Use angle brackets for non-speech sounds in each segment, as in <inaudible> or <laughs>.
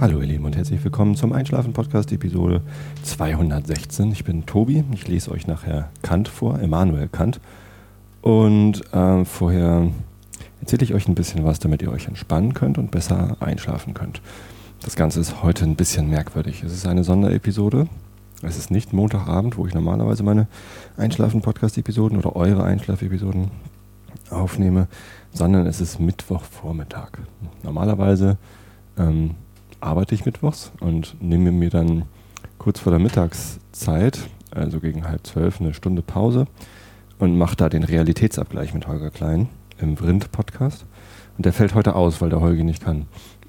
Hallo ihr Lieben und herzlich willkommen zum Einschlafen Podcast Episode 216. Ich bin Tobi, ich lese euch nachher Kant vor, Immanuel Kant. Und äh, vorher erzähle ich euch ein bisschen was, damit ihr euch entspannen könnt und besser einschlafen könnt. Das Ganze ist heute ein bisschen merkwürdig. Es ist eine Sonderepisode. Es ist nicht Montagabend, wo ich normalerweise meine Einschlafen-Podcast-Episoden oder eure Einschlafepisoden aufnehme, sondern es ist Mittwochvormittag. Normalerweise ähm, arbeite ich mittwochs und nehme mir dann kurz vor der Mittagszeit, also gegen halb zwölf, eine Stunde Pause und mache da den Realitätsabgleich mit Holger Klein im Vrind-Podcast. Und der fällt heute aus, weil der Holger nicht kann.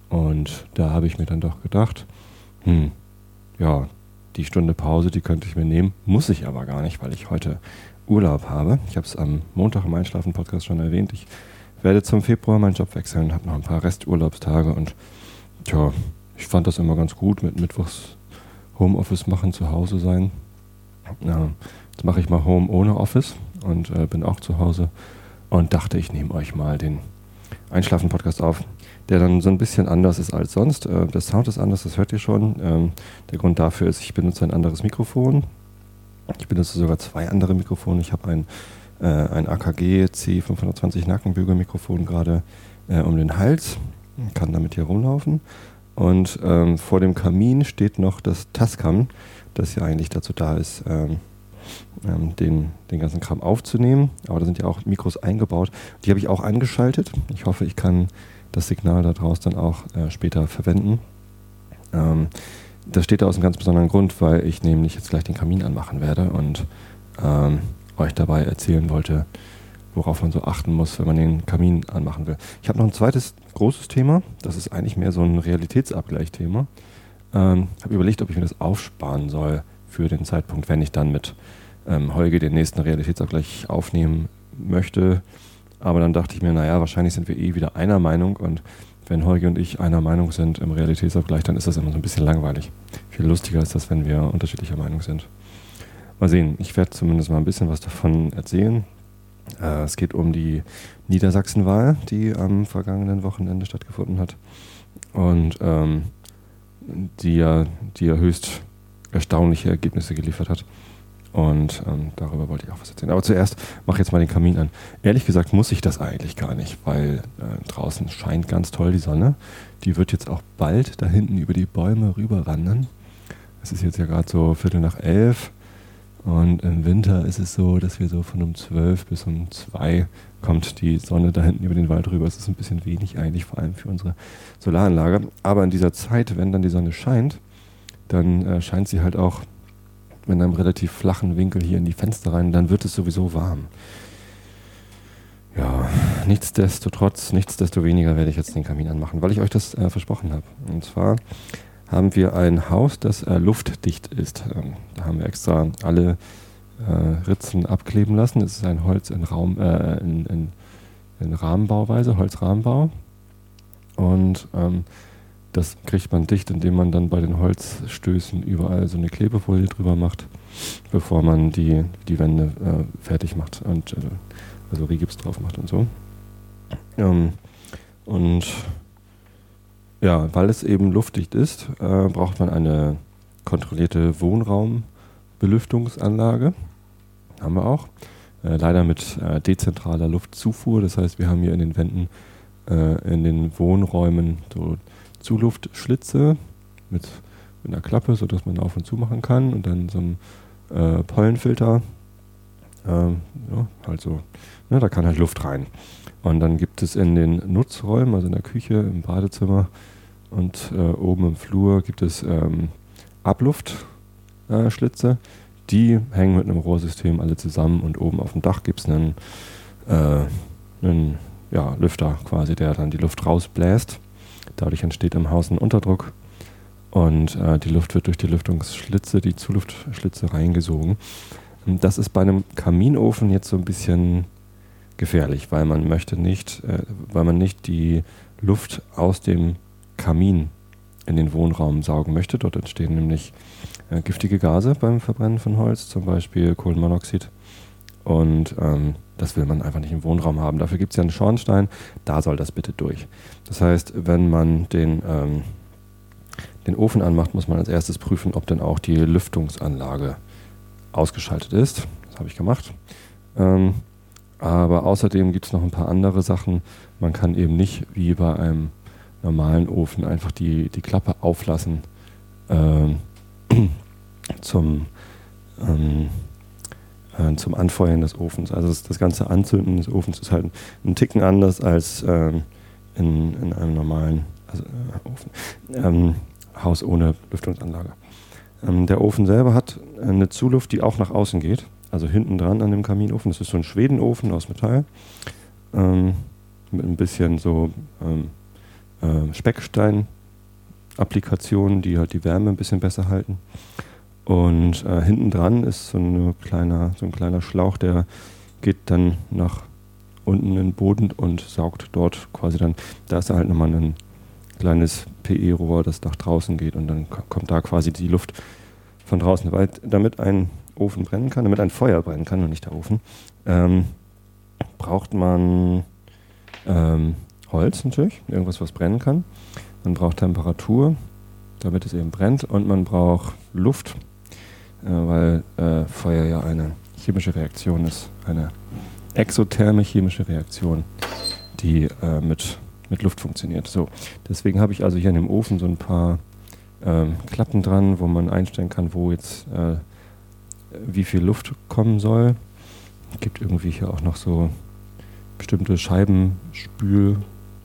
Und da habe ich mir dann doch gedacht, hm, ja, die Stunde Pause, die könnte ich mir nehmen, muss ich aber gar nicht, weil ich heute Urlaub habe. Ich habe es am Montag im Einschlafen-Podcast schon erwähnt. Ich werde zum Februar meinen Job wechseln, habe noch ein paar Resturlaubstage und tja, ich fand das immer ganz gut mit Mittwochs Homeoffice machen, zu Hause sein. Ja, jetzt mache ich mal Home ohne Office und äh, bin auch zu Hause und dachte, ich nehme euch mal den Einschlafen-Podcast auf, der dann so ein bisschen anders ist als sonst. Äh, der Sound ist anders, das hört ihr schon. Ähm, der Grund dafür ist, ich benutze ein anderes Mikrofon. Ich benutze sogar zwei andere Mikrofone. Ich habe ein, äh, ein AKG C520 Nackenbügelmikrofon gerade äh, um den Hals, kann damit hier rumlaufen. Und ähm, vor dem Kamin steht noch das Tascam, das ja eigentlich dazu da ist, ähm, ähm, den, den ganzen Kram aufzunehmen. Aber da sind ja auch Mikros eingebaut. Die habe ich auch angeschaltet. Ich hoffe, ich kann das Signal daraus dann auch äh, später verwenden. Ähm, das steht da aus einem ganz besonderen Grund, weil ich nämlich jetzt gleich den Kamin anmachen werde und ähm, euch dabei erzählen wollte, worauf man so achten muss, wenn man den Kamin anmachen will. Ich habe noch ein zweites großes Thema. Das ist eigentlich mehr so ein Realitätsabgleich-Thema. Ähm, habe überlegt, ob ich mir das aufsparen soll für den Zeitpunkt, wenn ich dann mit ähm, Holge den nächsten Realitätsabgleich aufnehmen möchte. Aber dann dachte ich mir, naja, wahrscheinlich sind wir eh wieder einer Meinung und wenn Holge und ich einer Meinung sind im Realitätsabgleich, dann ist das immer so ein bisschen langweilig. Viel lustiger ist das, wenn wir unterschiedlicher Meinung sind. Mal sehen, ich werde zumindest mal ein bisschen was davon erzählen. Äh, es geht um die Niedersachsenwahl, die am vergangenen Wochenende stattgefunden hat. Und ähm, die, ja, die ja höchst erstaunliche Ergebnisse geliefert hat. Und ähm, darüber wollte ich auch was erzählen. Aber zuerst mache ich jetzt mal den Kamin an. Ehrlich gesagt muss ich das eigentlich gar nicht, weil äh, draußen scheint ganz toll die Sonne. Die wird jetzt auch bald da hinten über die Bäume rüberwandern. Es ist jetzt ja gerade so Viertel nach elf. Und im Winter ist es so, dass wir so von um 12 bis um 2 kommt die Sonne da hinten über den Wald rüber. Es ist ein bisschen wenig eigentlich, vor allem für unsere Solaranlage. Aber in dieser Zeit, wenn dann die Sonne scheint, dann äh, scheint sie halt auch in einem relativ flachen Winkel hier in die Fenster rein. Dann wird es sowieso warm. Ja, nichtsdestotrotz, nichtsdestoweniger werde ich jetzt den Kamin anmachen, weil ich euch das äh, versprochen habe. Und zwar haben wir ein Haus, das äh, luftdicht ist. Ähm, da haben wir extra alle äh, Ritzen abkleben lassen. Es ist ein Holz in, Raum, äh, in, in, in Rahmenbauweise, Holzrahmenbau. Und ähm, das kriegt man dicht, indem man dann bei den Holzstößen überall so eine Klebefolie drüber macht, bevor man die, die Wände äh, fertig macht und äh, also Rigips drauf macht und so. Ähm, und ja, weil es eben luftdicht ist, äh, braucht man eine kontrollierte Wohnraumbelüftungsanlage. Haben wir auch. Äh, leider mit äh, dezentraler Luftzufuhr. Das heißt, wir haben hier in den Wänden, äh, in den Wohnräumen so Zuluftschlitze mit, mit einer Klappe, sodass man auf und zu machen kann. Und dann so ein äh, Pollenfilter. Ähm, ja, halt. Ne, da kann halt Luft rein. Und dann gibt es in den Nutzräumen, also in der Küche, im Badezimmer und äh, oben im Flur gibt es ähm, Abluftschlitze. Äh, die hängen mit einem Rohrsystem alle zusammen und oben auf dem Dach gibt es einen, äh, einen ja, Lüfter quasi, der dann die Luft rausbläst. Dadurch entsteht im Haus ein Unterdruck und äh, die Luft wird durch die Lüftungsschlitze, die Zuluftschlitze reingesogen. Und das ist bei einem Kaminofen jetzt so ein bisschen gefährlich, weil man möchte nicht, äh, weil man nicht die Luft aus dem Kamin in den Wohnraum saugen möchte. Dort entstehen nämlich äh, giftige Gase beim Verbrennen von Holz, zum Beispiel Kohlenmonoxid. Und ähm, das will man einfach nicht im Wohnraum haben. Dafür gibt es ja einen Schornstein, da soll das bitte durch. Das heißt, wenn man den, ähm, den Ofen anmacht, muss man als erstes prüfen, ob dann auch die Lüftungsanlage ausgeschaltet ist. Das habe ich gemacht. Ähm, aber außerdem gibt es noch ein paar andere Sachen. Man kann eben nicht wie bei einem normalen Ofen einfach die, die Klappe auflassen ähm, <clears throat> zum, ähm, äh, zum Anfeuern des Ofens. Also das, das, ganze Anzünden des Ofens ist halt ein Ticken anders als ähm, in, in einem normalen also, äh, Ofen. Ähm, Haus ohne Lüftungsanlage. Ähm, der Ofen selber hat eine Zuluft, die auch nach außen geht. Also hinten dran an dem Kaminofen. Das ist so ein Schwedenofen aus Metall. Mit ein bisschen so ähm, äh, Speckstein-Applikationen, die halt die Wärme ein bisschen besser halten. Und äh, hinten dran ist so, eine kleiner, so ein kleiner Schlauch, der geht dann nach unten in den Boden und saugt dort quasi dann, da ist halt nochmal ein kleines PE-Rohr, das nach draußen geht und dann kommt da quasi die Luft von draußen. Weil damit ein Ofen brennen kann, damit ein Feuer brennen kann und nicht der Ofen, ähm, braucht man ähm, Holz natürlich, irgendwas, was brennen kann. Man braucht Temperatur, damit es eben brennt und man braucht Luft, äh, weil äh, Feuer ja eine chemische Reaktion ist, eine exotherme chemische Reaktion, die äh, mit, mit Luft funktioniert. So, deswegen habe ich also hier in dem Ofen so ein paar ähm, Klappen dran, wo man einstellen kann, wo jetzt äh, wie viel Luft kommen soll. Es gibt irgendwie hier auch noch so bestimmte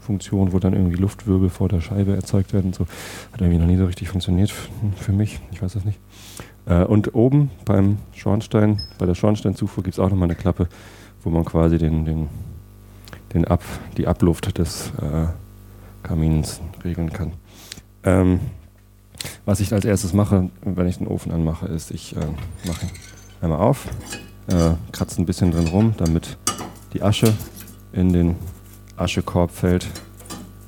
Scheibenspülfunktionen, wo dann irgendwie Luftwirbel vor der Scheibe erzeugt werden. So hat irgendwie noch nie so richtig funktioniert für mich. Ich weiß das nicht. Äh, und oben beim Schornstein, bei der Schornsteinzufuhr gibt es auch nochmal eine Klappe, wo man quasi den, den, den Ab, die Abluft des äh, Kamins regeln kann. Ähm, was ich als erstes mache, wenn ich den Ofen anmache, ist, ich äh, mache einmal auf, äh, kratze ein bisschen drin rum, damit die Asche in den Aschekorb fällt.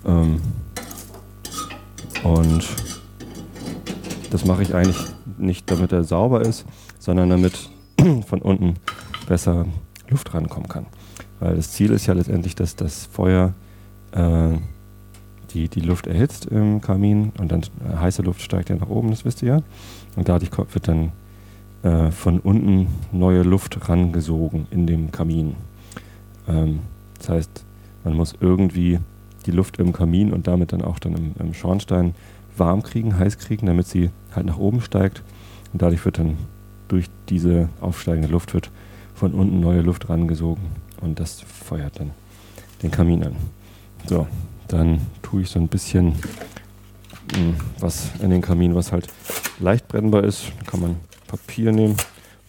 Ähm, und das mache ich eigentlich nicht, damit er sauber ist, sondern damit <clears throat> von unten besser Luft rankommen kann. Weil das Ziel ist ja letztendlich, dass das Feuer äh, die, die Luft erhitzt im Kamin und dann äh, heiße Luft steigt ja nach oben, das wisst ihr ja. Und dadurch wird dann äh, von unten neue Luft rangesogen in dem Kamin. Ähm, das heißt, man muss irgendwie die Luft im Kamin und damit dann auch dann im, im Schornstein warm kriegen, heiß kriegen, damit sie halt nach oben steigt. Und dadurch wird dann durch diese aufsteigende Luft wird von unten neue Luft rangesogen und das feuert dann den Kamin an. So, dann tue ich so ein bisschen mh, hm, was in den Kamin, was halt leicht brennbar ist. Da kann man Papier nehmen,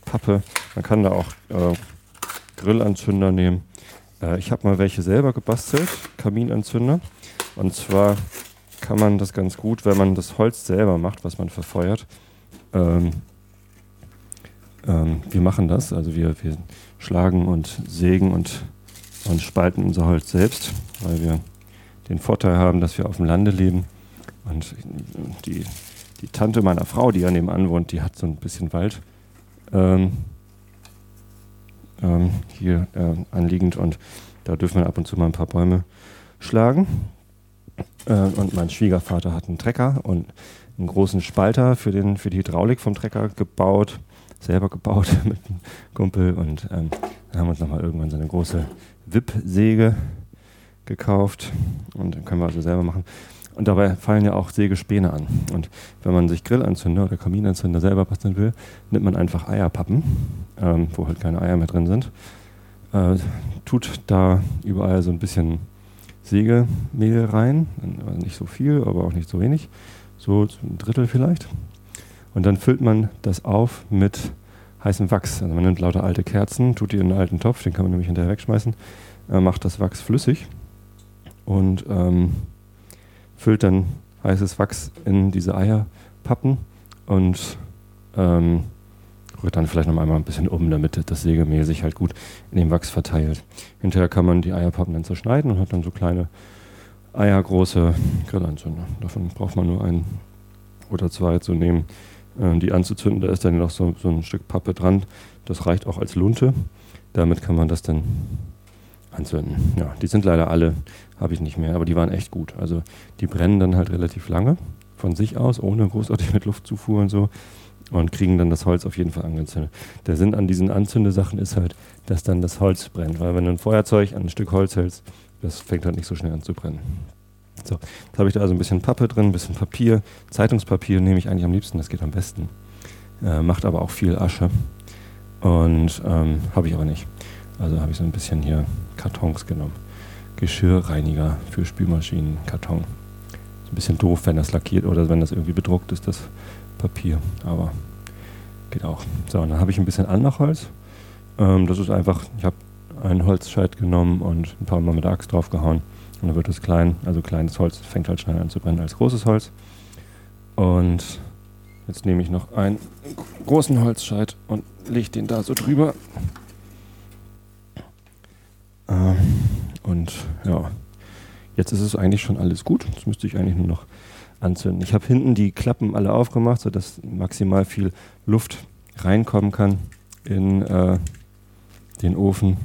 Pappe. Man kann da auch äh, Grillanzünder nehmen. Äh, ich habe mal welche selber gebastelt, Kaminanzünder. Und zwar kann man das ganz gut, wenn man das Holz selber macht, was man verfeuert. Ähm, ähm, wir machen das, also wir, wir schlagen und sägen und, und spalten unser Holz selbst, weil wir den Vorteil haben, dass wir auf dem Lande leben. Und die, die Tante meiner Frau, die an dem wohnt, die hat so ein bisschen Wald ähm, ähm, hier äh, anliegend und da dürfen wir ab und zu mal ein paar Bäume schlagen. Äh, und mein Schwiegervater hat einen Trecker und einen großen Spalter für, den, für die Hydraulik vom Trecker gebaut, selber gebaut <laughs> mit einem Kumpel und ähm, haben uns nochmal irgendwann so eine große Wippsäge gekauft und dann können wir also selber machen. Und dabei fallen ja auch Sägespäne an. Und wenn man sich Grillanzünder oder Kaminanzünder selber basteln will, nimmt man einfach Eierpappen, ähm, wo halt keine Eier mehr drin sind, äh, tut da überall so ein bisschen Sägemehl rein, also nicht so viel, aber auch nicht so wenig, so ein Drittel vielleicht. Und dann füllt man das auf mit heißem Wachs. Also man nimmt lauter alte Kerzen, tut die in einen alten Topf, den kann man nämlich hinterher wegschmeißen, äh, macht das Wachs flüssig und ähm, füllt dann heißes Wachs in diese Eierpappen und ähm, rührt dann vielleicht noch einmal ein bisschen um, damit das Sägemehl sich halt gut in dem Wachs verteilt. Hinterher kann man die Eierpappen dann zerschneiden und hat dann so kleine eiergroße Grillanzünder. Davon braucht man nur ein oder zwei zu nehmen, äh, die anzuzünden. Da ist dann noch so, so ein Stück Pappe dran. Das reicht auch als Lunte. Damit kann man das dann anzünden. Ja, die sind leider alle, habe ich nicht mehr, aber die waren echt gut. Also die brennen dann halt relativ lange von sich aus, ohne großartig <laughs> mit Luftzufuhr und so. Und kriegen dann das Holz auf jeden Fall angezündet. Der Sinn an diesen Anzündesachen ist halt, dass dann das Holz brennt. Weil wenn du ein Feuerzeug an ein Stück Holz hältst, das fängt halt nicht so schnell an zu brennen. So, jetzt habe ich da also ein bisschen Pappe drin, ein bisschen Papier. Zeitungspapier nehme ich eigentlich am liebsten, das geht am besten. Äh, macht aber auch viel Asche. Und ähm, habe ich aber nicht. Also habe ich so ein bisschen hier Kartons genommen. Geschirrreiniger für Spülmaschinen, Karton. Ist ein bisschen doof, wenn das lackiert oder wenn das irgendwie bedruckt ist, das Papier. Aber geht auch. So, dann habe ich ein bisschen Anmachholz. Ähm, das ist einfach, ich habe einen Holzscheit genommen und ein paar Mal mit der Axt draufgehauen. Und dann wird es klein, also kleines Holz fängt halt schneller an zu brennen als großes Holz. Und jetzt nehme ich noch einen großen Holzscheit und lege den da so drüber. Ähm, und ja, jetzt ist es eigentlich schon alles gut. Jetzt müsste ich eigentlich nur noch anzünden. Ich habe hinten die Klappen alle aufgemacht, sodass maximal viel Luft reinkommen kann in äh, den Ofen.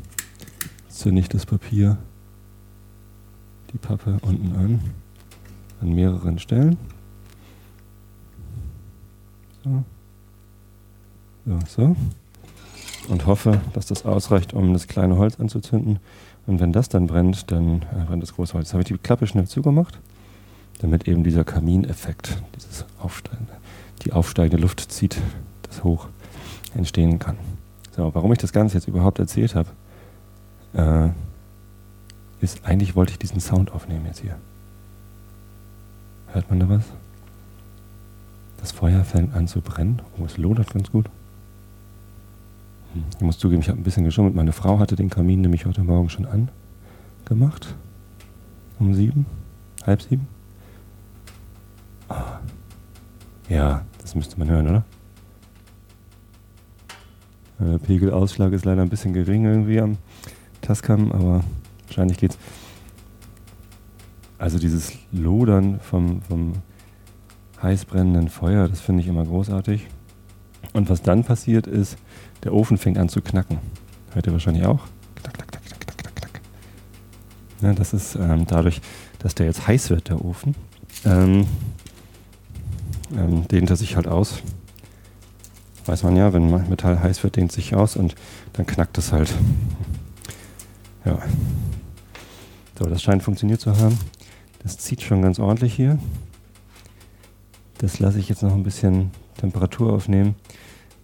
Zünde ich das Papier die Pappe unten an, an mehreren Stellen. So. So, so. Und hoffe, dass das ausreicht, um das kleine Holz anzuzünden. Und wenn das dann brennt, dann äh, brennt das große Holz. Jetzt habe ich die Klappe schnell zugemacht, damit eben dieser Kamineffekt, dieses aufsteigende, die aufsteigende Luft zieht, das hoch entstehen kann. So, warum ich das Ganze jetzt überhaupt erzählt habe, äh, ist, eigentlich wollte ich diesen Sound aufnehmen jetzt hier. Hört man da was? Das Feuer fängt an zu brennen. Oh, es lodert ganz gut. Ich muss zugeben, ich habe ein bisschen geschummelt. Meine Frau hatte den Kamin nämlich heute Morgen schon angemacht. Um sieben, halb sieben. Ah. Ja, das müsste man hören, oder? Der Pegelausschlag ist leider ein bisschen gering irgendwie am Tascam, aber Wahrscheinlich geht's. Also dieses Lodern vom, vom heiß brennenden Feuer, das finde ich immer großartig. Und was dann passiert ist, der Ofen fängt an zu knacken. Hört ihr wahrscheinlich auch? Knack, knack, knack, knack, knack, knack. Ja, das ist ähm, dadurch, dass der jetzt heiß wird, der Ofen, ähm, ähm, dehnt er sich halt aus. Weiß man ja, wenn Metall heiß wird, dehnt sich aus und dann knackt es halt. Ja. So, das scheint funktioniert zu haben. Das zieht schon ganz ordentlich hier. Das lasse ich jetzt noch ein bisschen Temperatur aufnehmen.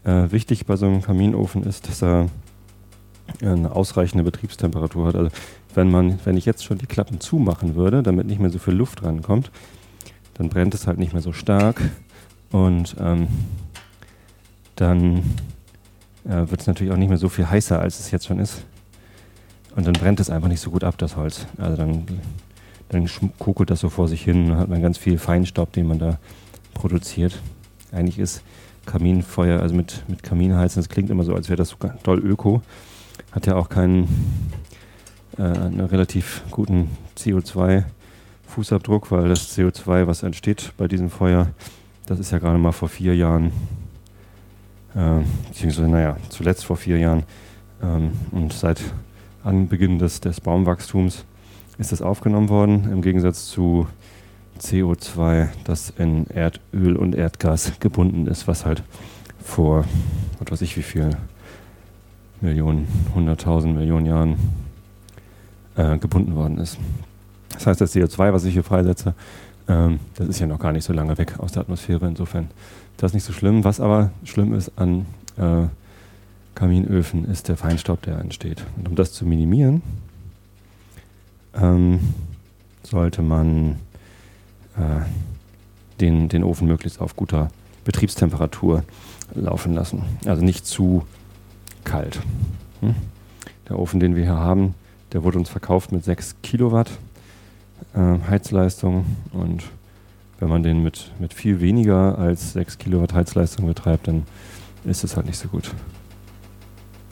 Äh, wichtig bei so einem Kaminofen ist, dass er eine ausreichende Betriebstemperatur hat. Also wenn man, wenn ich jetzt schon die Klappen zumachen würde, damit nicht mehr so viel Luft rankommt, dann brennt es halt nicht mehr so stark und ähm, dann äh, wird es natürlich auch nicht mehr so viel heißer, als es jetzt schon ist. Und dann brennt es einfach nicht so gut ab, das Holz. Also dann, dann kokelt das so vor sich hin. Dann hat man ganz viel Feinstaub, den man da produziert. Eigentlich ist Kaminfeuer, also mit, mit Kaminheizen, das klingt immer so, als wäre das so doll öko. Hat ja auch keinen äh, einen relativ guten CO2-Fußabdruck, weil das CO2, was entsteht bei diesem Feuer, das ist ja gerade mal vor vier Jahren, äh, beziehungsweise, naja, zuletzt vor vier Jahren. Ähm, und seit an Beginn des, des Baumwachstums ist das aufgenommen worden, im Gegensatz zu CO2, das in Erdöl und Erdgas gebunden ist, was halt vor, was weiß ich wie viel Millionen, hunderttausend Millionen Jahren äh, gebunden worden ist. Das heißt, das CO2, was ich hier freisetze, ähm, das ist ja noch gar nicht so lange weg aus der Atmosphäre. Insofern ist das nicht so schlimm. Was aber schlimm ist an äh, Kaminöfen ist der Feinstaub, der entsteht. Und um das zu minimieren, ähm, sollte man den, den Ofen möglichst auf guter Betriebstemperatur laufen lassen. Also nicht zu kalt. Hm? Der Ofen, den wir hier haben, der wurde uns verkauft mit 6 Kilowatt äh, Heizleistung und wenn man den mit, mit viel weniger als 6 Kilowatt Heizleistung betreibt, dann ist es halt nicht so gut.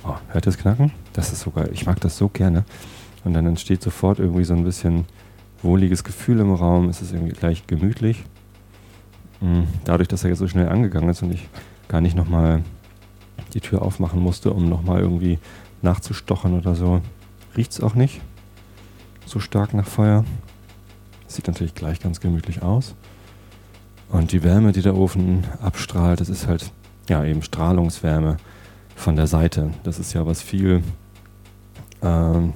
Oh, hört das Knacken? Das ist so geil. Ich mag das so gerne. Und dann entsteht sofort irgendwie so ein bisschen wohliges Gefühl im Raum. Es ist irgendwie gleich gemütlich. Mm, dadurch, dass er jetzt so schnell angegangen ist und ich gar nicht nochmal die Tür aufmachen musste, um nochmal irgendwie nachzustochen oder so, riecht es auch nicht so stark nach Feuer. Sieht natürlich gleich ganz gemütlich aus. Und die Wärme, die der Ofen abstrahlt, das ist halt ja eben Strahlungswärme von der Seite. Das ist ja was viel ähm,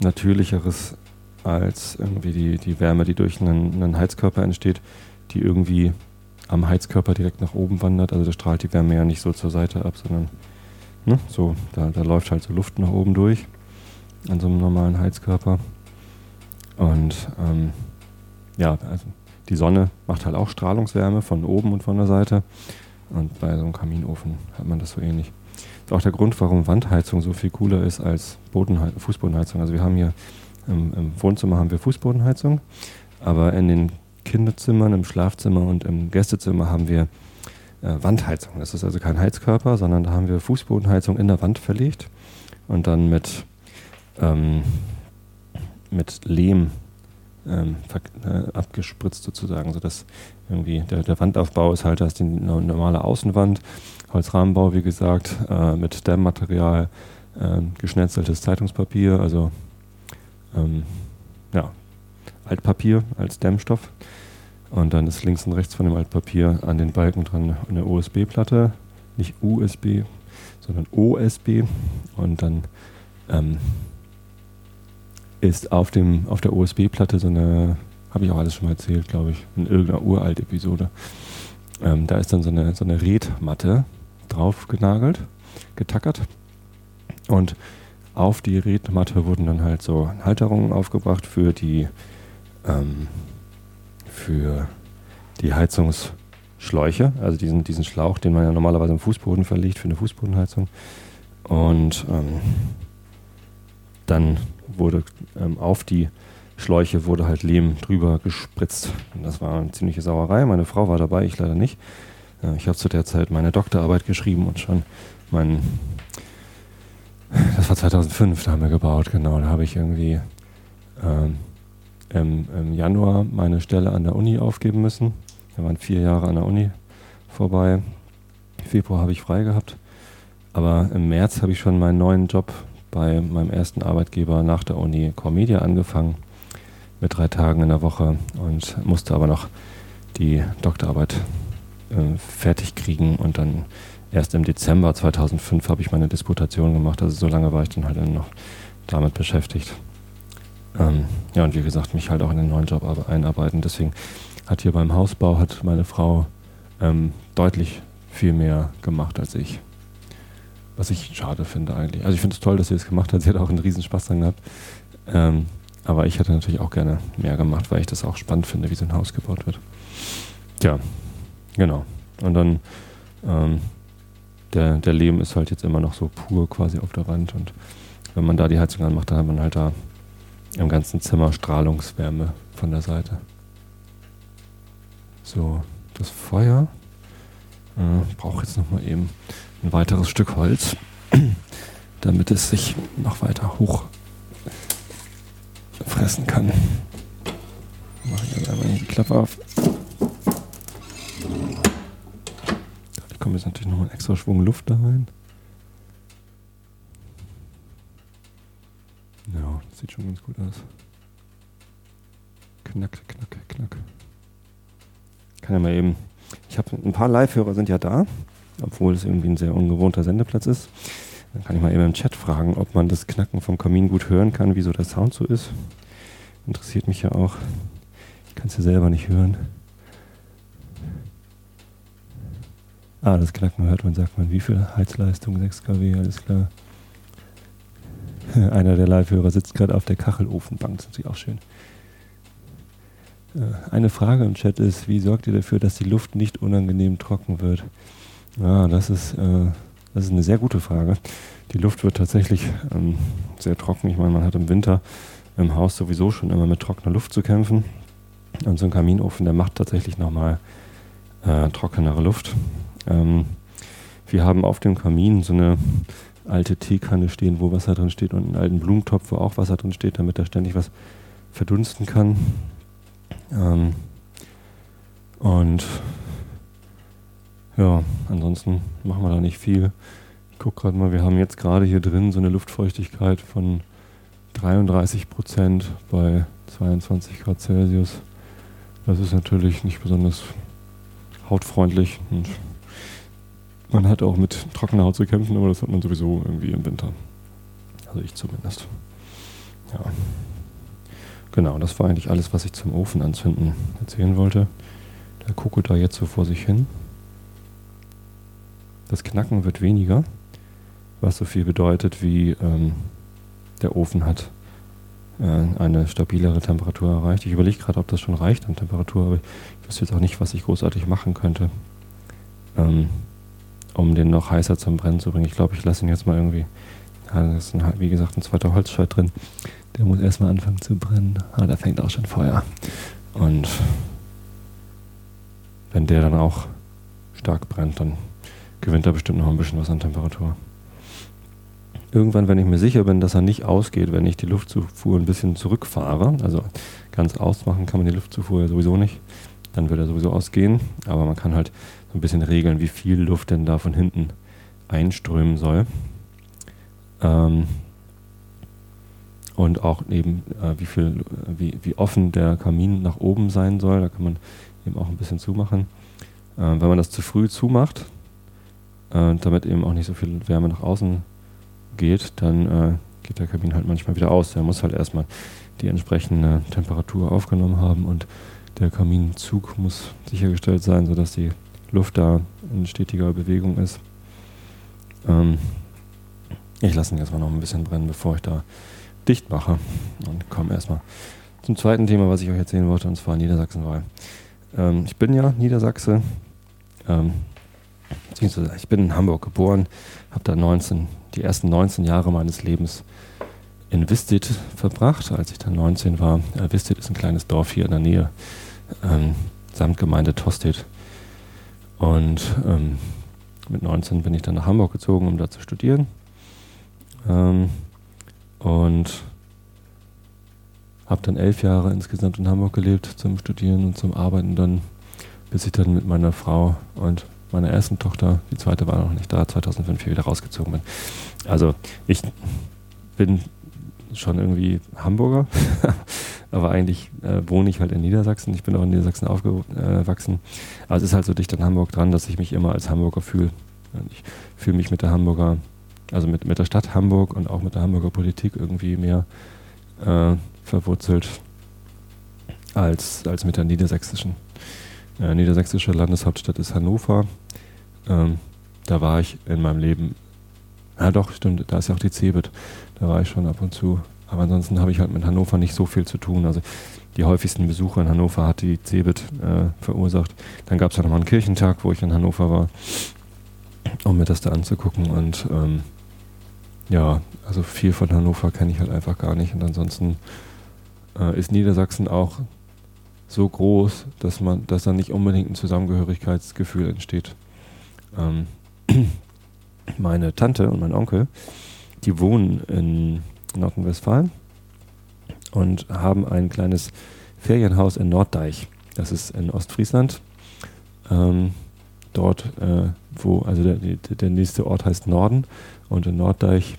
natürlicheres als irgendwie die, die Wärme, die durch einen, einen Heizkörper entsteht, die irgendwie am Heizkörper direkt nach oben wandert. Also da strahlt die Wärme ja nicht so zur Seite ab, sondern ne, so, da, da läuft halt so Luft nach oben durch an so einem normalen Heizkörper. Und ähm, ja, also die Sonne macht halt auch Strahlungswärme von oben und von der Seite. Und bei so einem Kaminofen hat man das so ähnlich. Das ist auch der Grund, warum Wandheizung so viel cooler ist als Bodenhe Fußbodenheizung. Also wir haben hier im, im, Wohnzimmer haben wir Fußbodenheizung, aber in den Kinderzimmern, im Schlafzimmer und im Gästezimmer haben wir äh, Wandheizung. Das ist also kein Heizkörper, sondern da haben wir Fußbodenheizung in der Wand verlegt und dann mit, ähm, mit Lehm ähm, äh, abgespritzt sozusagen, sodass irgendwie der, der, Wandaufbau ist halt, das die normale Außenwand, Holzrahmenbau, wie gesagt, äh, mit Dämmmaterial, äh, geschnetzeltes Zeitungspapier, also ähm, ja, Altpapier als Dämmstoff. Und dann ist links und rechts von dem Altpapier an den Balken dran eine USB-Platte, nicht USB, sondern OSB. Und dann ähm, ist auf, dem, auf der USB-Platte so eine, habe ich auch alles schon mal erzählt, glaube ich, in irgendeiner uralt Episode. Ähm, da ist dann so eine, so eine Redmatte drauf genagelt, getackert. Und auf die Redmatte wurden dann halt so Halterungen aufgebracht für die, ähm, für die Heizungsschläuche, also diesen, diesen Schlauch, den man ja normalerweise im Fußboden verlegt für eine Fußbodenheizung. Und ähm, dann wurde ähm, auf die Schläuche wurde halt Lehm drüber gespritzt. Und das war eine ziemliche Sauerei. Meine Frau war dabei, ich leider nicht. Äh, ich habe zu der Zeit meine Doktorarbeit geschrieben und schon mein. Das war 2005, da haben wir gebaut, genau. Da habe ich irgendwie ähm, im, im, Januar meine Stelle an der Uni aufgeben müssen. Da waren vier Jahre an der Uni vorbei. Februar habe ich frei gehabt. Aber im März habe ich schon meinen neuen Job bei meinem ersten Arbeitgeber nach der Uni Core Media angefangen mit drei Tagen in der Woche und musste aber noch die Doktorarbeit äh, fertig kriegen und dann erst im Dezember 2005 habe ich meine Disputation gemacht. Also so lange war ich dann halt noch damit beschäftigt. Ähm, ja, und wie gesagt, mich halt auch in den neuen Job einarbeiten. Deswegen hat hier beim Hausbau hat meine Frau ähm, deutlich viel mehr gemacht als ich. Was ich schade finde eigentlich. Also ich finde es toll, dass sie das gemacht hat. Sie hat auch einen riesen Spaß dran gehabt. Ähm, aber ich hätte natürlich auch gerne mehr gemacht, weil ich das auch spannend finde, wie so ein Haus gebaut wird. Ja, genau. Und dann ähm, der, der Lehm ist halt jetzt immer noch so pur quasi auf der Wand. Und wenn man da die Heizung anmacht, dann hat man halt da im ganzen Zimmer Strahlungswärme von der Seite. So, das Feuer. Äh, brauche jetzt nochmal eben ein weiteres Stück Holz, <clears throat> damit es sich noch weiter hoch fressen kann. Mache ich jetzt einmal die Klappe auf. Da kommt jetzt natürlich noch ein extra Schwung Luft da rein. Ja, das sieht schon ganz gut aus. Knack, knack, knack. Kann ja mal eben. Ich habe ein paar Live-Hörer sind ja da obwohl es irgendwie ein sehr ungewohnter Sendeplatz ist. Dann kann ich mal eben im Chat fragen, ob man das Knacken vom Kamin gut hören kann, wieso der Sound so ist. Interessiert mich ja auch. Ich kann es ja selber nicht hören. Ah, das Knacken hört man, sagt man. Wie viel Heizleistung? 6 kW, alles klar. <laughs> Einer der Live-Hörer sitzt gerade auf der Kachelofenbank, das ist natürlich auch schön. Äh, eine Frage im Chat ist, wie sorgt ihr dafür, dass die Luft nicht unangenehm trocken wird? Ja, das ist, äh, das ist eine sehr gute Frage. Die Luft wird tatsächlich ähm, sehr trocken. Ich meine, man hat im Winter im Haus sowieso schon immer mit trockener Luft zu kämpfen. Und so ein Kaminofen, der macht tatsächlich nochmal äh, trockenere Luft. Ähm, wir haben auf dem Kamin so eine alte Teekanne stehen, wo Wasser drin steht und einen alten Blumentopf, wo auch Wasser drin steht, damit da ständig was verdunsten kann. Ähm, und ja, ansonsten machen wir da nicht viel. Ich gucke gerade mal, wir haben jetzt gerade hier drin so eine Luftfeuchtigkeit von 33 Prozent bei 22 Grad Celsius. Das ist natürlich nicht besonders hautfreundlich und man hat auch mit trockener Haut zu kämpfen, aber das hat man sowieso irgendwie im Winter. Also ich zumindest. Ja. Genau, das war eigentlich alles, was ich zum Ofen anzünden erzählen wollte. Der guckt da jetzt so vor sich hin. Das Knacken wird weniger, was so viel bedeutet wie ähm, der Ofen hat äh, eine stabilere Temperatur erreicht. Ich überlege gerade, ob das schon reicht an Temperatur, aber ich wüsste jetzt auch nicht, was ich großartig machen könnte, ähm, um den noch heißer zum Brennen zu bringen. Ich glaube, ich lasse ihn jetzt mal irgendwie. Ja, da ist ein, wie gesagt ein zweiter Holzscheit drin. Der muss erstmal anfangen zu brennen. Ah, da fängt auch schon Feuer. Und wenn der dann auch stark brennt, dann gewinnt er bestimmt noch ein bisschen was an Temperatur. Irgendwann, wenn ich mir sicher bin, dass er nicht ausgeht, wenn ich die Luftzufuhr ein bisschen zurückfahre, also ganz ausmachen kann man die Luftzufuhr ja sowieso nicht, dann wird er sowieso ausgehen. Aber man kann halt so ein bisschen regeln, wie viel Luft denn da von hinten einströmen soll. Ähm, und auch eben, äh, wie, viel, wie, wie offen der Kamin nach oben sein soll. Da kann man eben auch ein bisschen zumachen. Äh, wenn man das zu früh zumacht, äh, damit eben auch nicht so viel Wärme nach außen geht, dann äh, geht der Kamin halt manchmal wieder aus. Der muss halt erstmal die entsprechende Temperatur aufgenommen haben und der Kaminzug muss sichergestellt sein, sodass die Luft da in stetiger Bewegung ist. Ähm, ich lasse ihn erstmal noch ein bisschen brennen, bevor ich da dicht mache. Und komme erstmal zum zweiten Thema, was ich euch erzählen wollte, und zwar Niedersachsenwahl. Ähm, ich bin ja Niedersachse. Ähm, ich bin in Hamburg geboren, habe da 19, die ersten 19 Jahre meines Lebens in Wistit verbracht, als ich dann 19 war. Äh, Wistit ist ein kleines Dorf hier in der Nähe, ähm, Samtgemeinde Tostedt. Und ähm, mit 19 bin ich dann nach Hamburg gezogen, um da zu studieren. Ähm, und habe dann elf Jahre insgesamt in Hamburg gelebt zum Studieren und zum Arbeiten dann, bis ich dann mit meiner Frau und meiner ersten Tochter, die zweite war noch nicht da, 2005 hier wieder rausgezogen bin. Also ich bin schon irgendwie Hamburger, <laughs> aber eigentlich äh, wohne ich halt in Niedersachsen. Ich bin auch in Niedersachsen aufgewachsen. Aber es ist halt so dicht an Hamburg dran, dass ich mich immer als Hamburger fühle. Ich fühle mich mit der Hamburger, also mit, mit der Stadt Hamburg und auch mit der Hamburger Politik irgendwie mehr äh, verwurzelt als, als mit der niedersächsischen. Äh, niedersächsische Landeshauptstadt ist Hannover. Ähm, da war ich in meinem Leben, ja doch, stimmt, da ist ja auch die Cebit. Da war ich schon ab und zu. Aber ansonsten habe ich halt mit Hannover nicht so viel zu tun. Also die häufigsten Besuche in Hannover hat die Cebit äh, verursacht. Dann gab es ja nochmal einen Kirchentag, wo ich in Hannover war, um mir das da anzugucken. Und ähm, ja, also viel von Hannover kenne ich halt einfach gar nicht. Und ansonsten äh, ist Niedersachsen auch so groß, dass man, dass da nicht unbedingt ein Zusammengehörigkeitsgefühl entsteht. Ähm, meine Tante und mein Onkel, die wohnen in Nordrhein-Westfalen und haben ein kleines Ferienhaus in Norddeich. Das ist in Ostfriesland. Ähm, dort, äh, wo, also der, der nächste Ort heißt Norden und in Norddeich,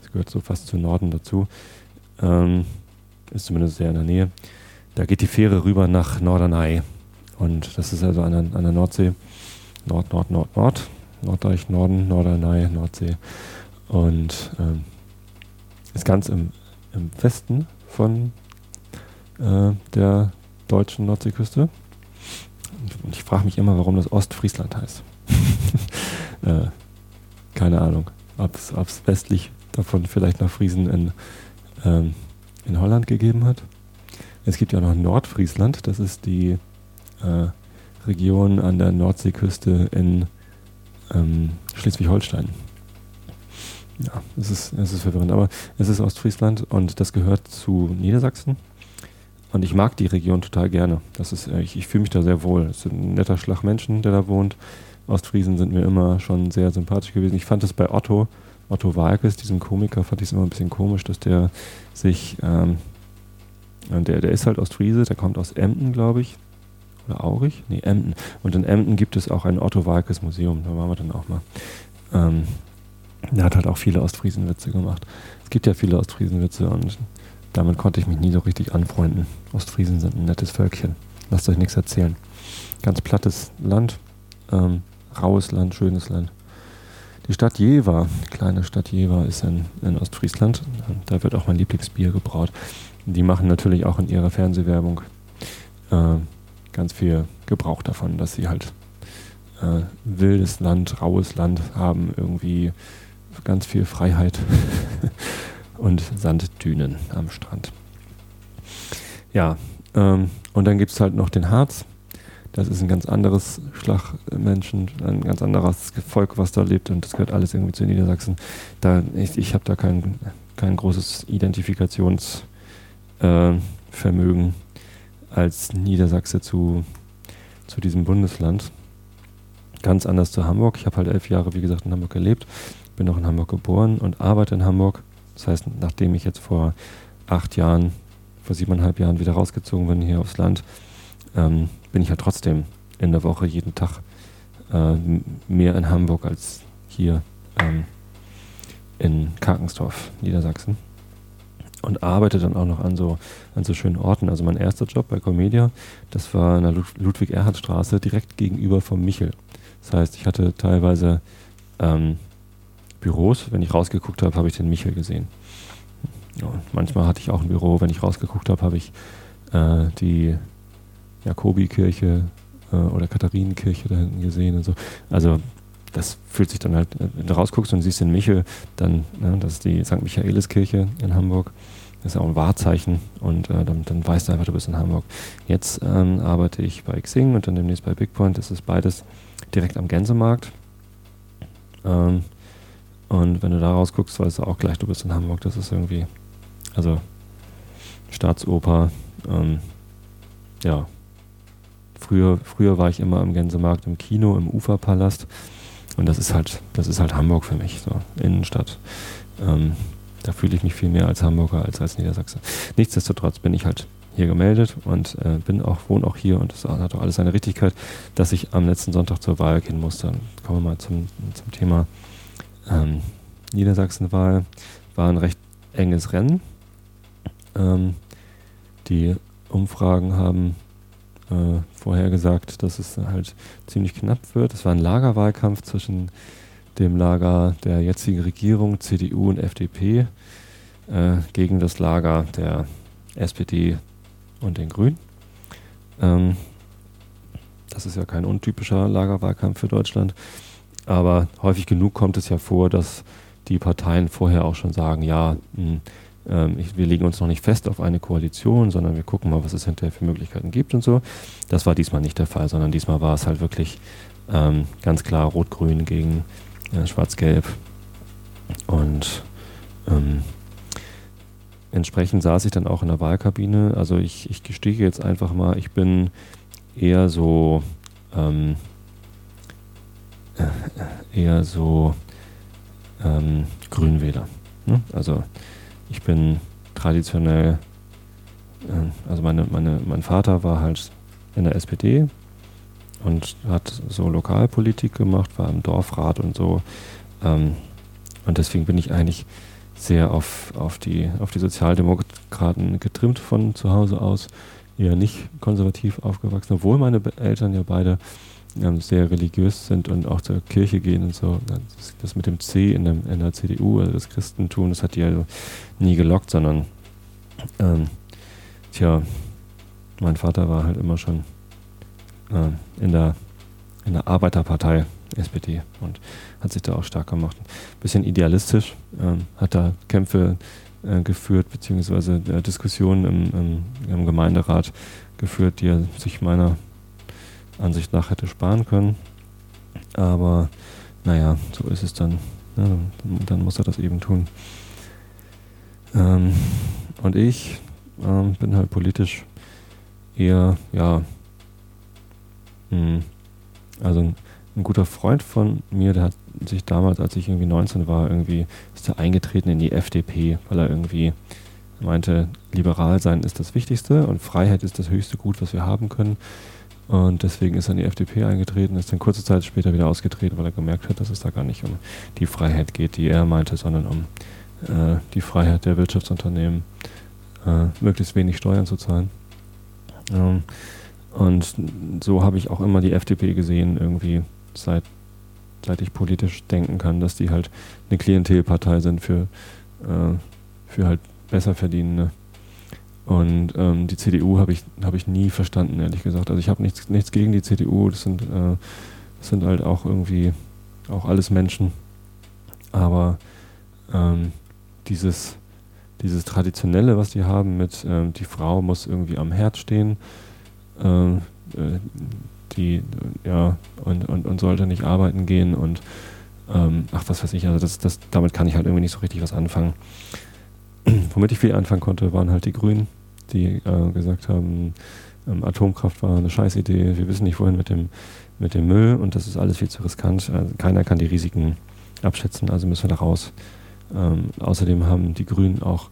das gehört so fast zu Norden dazu, ähm, ist zumindest sehr in der Nähe. Da geht die Fähre rüber nach Norderney. Und das ist also an der, an der Nordsee. Nord, Nord, Nord, Nord. Norddeich, Norden, Norderney, Nordsee. Und ähm, ist ganz im, im Westen von äh, der deutschen Nordseeküste. Und ich frage mich immer, warum das Ostfriesland heißt. <laughs> äh, keine Ahnung, ob es westlich davon vielleicht noch Friesen in, ähm, in Holland gegeben hat. Es gibt ja noch Nordfriesland, das ist die äh, Region an der Nordseeküste in ähm, Schleswig-Holstein. Ja, es ist, es ist verwirrend, aber es ist Ostfriesland und das gehört zu Niedersachsen. Und ich mag die Region total gerne. Das ist, äh, ich, ich fühle mich da sehr wohl. Es ist ein netter Schlag Menschen, der da wohnt. Ostfriesen sind mir immer schon sehr sympathisch gewesen. Ich fand es bei Otto, Otto Walkes, diesem Komiker, fand ich es immer ein bisschen komisch, dass der sich ähm, der, der ist halt Ostfriese, der kommt aus Emden, glaube ich. Oder Aurich? Nee, Emden. Und in Emden gibt es auch ein Otto Walkes Museum. Da waren wir dann auch mal. Ähm, der hat halt auch viele Ostfriesenwitze gemacht. Es gibt ja viele Ostfriesenwitze und damit konnte ich mich nie so richtig anfreunden. Ostfriesen sind ein nettes Völkchen. lasst euch nichts erzählen. Ganz plattes Land, ähm, raues Land, schönes Land. Die Stadt Jever, kleine Stadt Jever, ist in, in Ostfriesland. Da wird auch mein Lieblingsbier gebraut. Die machen natürlich auch in ihrer Fernsehwerbung äh, ganz viel Gebrauch davon, dass sie halt äh, wildes Land, raues Land haben, irgendwie ganz viel Freiheit <laughs> und Sanddünen am Strand. Ja, ähm, und dann gibt es halt noch den Harz. Das ist ein ganz anderes Schlagmenschen, ein ganz anderes Volk, was da lebt und das gehört alles irgendwie zu Niedersachsen. Da, ich ich habe da kein, kein großes Identifikationsvermögen äh, als Niedersachse zu, zu diesem Bundesland. Ganz anders zu Hamburg. Ich habe halt elf Jahre, wie gesagt, in Hamburg gelebt, bin auch in Hamburg geboren und arbeite in Hamburg. Das heißt, nachdem ich jetzt vor acht Jahren, vor siebeneinhalb Jahren wieder rausgezogen bin hier aufs Land, ähm, bin ich halt trotzdem in der Woche jeden Tag äh, mehr in Hamburg als hier ähm, in Karkensdorf, Niedersachsen. Und arbeite dann auch noch an so, an so schönen Orten. Also mein erster Job bei Comedia, das war in der Ludwig-Erhard-Straße direkt gegenüber vom Michel. Das heißt, ich hatte teilweise ähm, Büros. Wenn ich rausgeguckt habe, habe ich den Michel gesehen. Ja, manchmal hatte ich auch ein Büro. Wenn ich rausgeguckt habe, habe ich äh, die Jakobikirche äh, oder Katharinenkirche da hinten gesehen und so. Also das fühlt sich dann halt, wenn du rausguckst und siehst den Michel, dann, ne, das ist die St. Michaeliskirche in Hamburg. Das ist auch ein Wahrzeichen und äh, dann, dann, weißt du einfach, du bist in Hamburg. Jetzt ähm, arbeite ich bei Xing und dann demnächst bei Bigpoint. Das ist beides direkt am Gänsemarkt. Ähm, und wenn du da rausguckst, weißt du auch gleich, du bist in Hamburg. Das ist irgendwie, also Staatsoper, ähm, ja, Früher, früher war ich immer am Gänsemarkt im Kino, im Uferpalast. Und das ist halt, das ist halt Hamburg für mich, so Innenstadt. Ähm, da fühle ich mich viel mehr als Hamburger als als Niedersachse. Nichtsdestotrotz bin ich halt hier gemeldet und äh, bin auch, wohne auch hier und das hat auch alles seine Richtigkeit, dass ich am letzten Sonntag zur Wahl gehen musste. Kommen wir mal zum, zum Thema ähm, Niedersachsenwahl. War ein recht enges Rennen. Ähm, die Umfragen haben äh, vorhergesagt, dass es halt ziemlich knapp wird. Es war ein Lagerwahlkampf zwischen dem Lager der jetzigen Regierung, CDU und FDP, äh, gegen das Lager der SPD und den Grünen. Ähm, das ist ja kein untypischer Lagerwahlkampf für Deutschland, aber häufig genug kommt es ja vor, dass die Parteien vorher auch schon sagen, ja, mh, hm, ähm, wir legen uns noch nicht fest auf eine Koalition, sondern wir gucken mal, was es hinterher für Möglichkeiten gibt und so. Das war diesmal nicht der Fall, sondern diesmal war es halt wirklich ähm, ganz klar Rot-Grün gegen äh, Schwarz-Gelb. Und ähm, entsprechend saß ich dann auch in der Wahlkabine. Also ich, ich gestehe jetzt einfach mal, ich bin eher so ähm, äh, eher so ähm, Grünwähler. Ne? Also ich bin traditionell, äh, also meine, meine, mein Vater war halt in der SPD und hat so Lokalpolitik gemacht, war im Dorfrat und so. Ähm, und deswegen bin ich eigentlich sehr auf, auf, die, auf die Sozialdemokraten getrimmt von zu Hause aus, eher nicht konservativ aufgewachsen, obwohl meine Eltern ja beide ähm, sehr religiös sind und auch zur Kirche gehen und so. Das, das mit dem C in, dem, in, der CDU, also das Christentum, das hat die also nie gelockt, sondern ähm, tja, mein Vater war halt immer schon äh, in, der, in der Arbeiterpartei SPD und hat sich da auch stark gemacht. Bisschen idealistisch, ähm, hat da Kämpfe äh, geführt, beziehungsweise äh, Diskussionen im, im, im Gemeinderat geführt, die er sich meiner Ansicht nach hätte sparen können. Aber naja, so ist es dann. Ja, dann muss er das eben tun. Ähm, und ich ähm, bin halt politisch eher, ja, mh, hm, also ein, ein, guter Freund von mir, der hat sich damals, als ich irgendwie 19 war, irgendwie ist er eingetreten in die FDP, weil er irgendwie meinte, liberal sein ist das Wichtigste und Freiheit ist das höchste Gut, was wir haben können. Und deswegen ist er in die FDP eingetreten, ist dann kurze Zeit später wieder ausgetreten, weil er gemerkt hat, dass es da gar nicht um die Freiheit geht, die er meinte, sondern um äh, die Freiheit der Wirtschaftsunternehmen, äh, möglichst wenig Steuern zu zahlen. Ähm, Und so habe ich auch immer die FDP gesehen, irgendwie seit, seit ich politisch denken kann, dass die halt eine Klientelpartei sind für, äh, für halt Besserverdienende. Und ähm, die CDU habe ich, hab ich nie verstanden, ehrlich gesagt. Also ich habe nichts, nichts gegen die CDU, das sind, äh, das sind halt auch irgendwie auch alles Menschen. Aber ähm, dieses, dieses Traditionelle, was die haben mit, ähm, die Frau muss irgendwie am Herd stehen, ähm, äh, die, ja, und, und, und sollte nicht arbeiten gehen und ähm, ach, was weiß ich, also das, das, damit kann ich halt irgendwie nicht so richtig was anfangen. <clears throat> Womit ich viel anfangen konnte, waren halt die Grünen, die äh, gesagt haben, ähm, Atomkraft war eine Scheißidee, wir wissen nicht wohin mit dem, mit dem Müll und das ist alles viel zu riskant. Also keiner kann die Risiken abschätzen, also müssen wir da raus. Ähm, außerdem haben die Grünen auch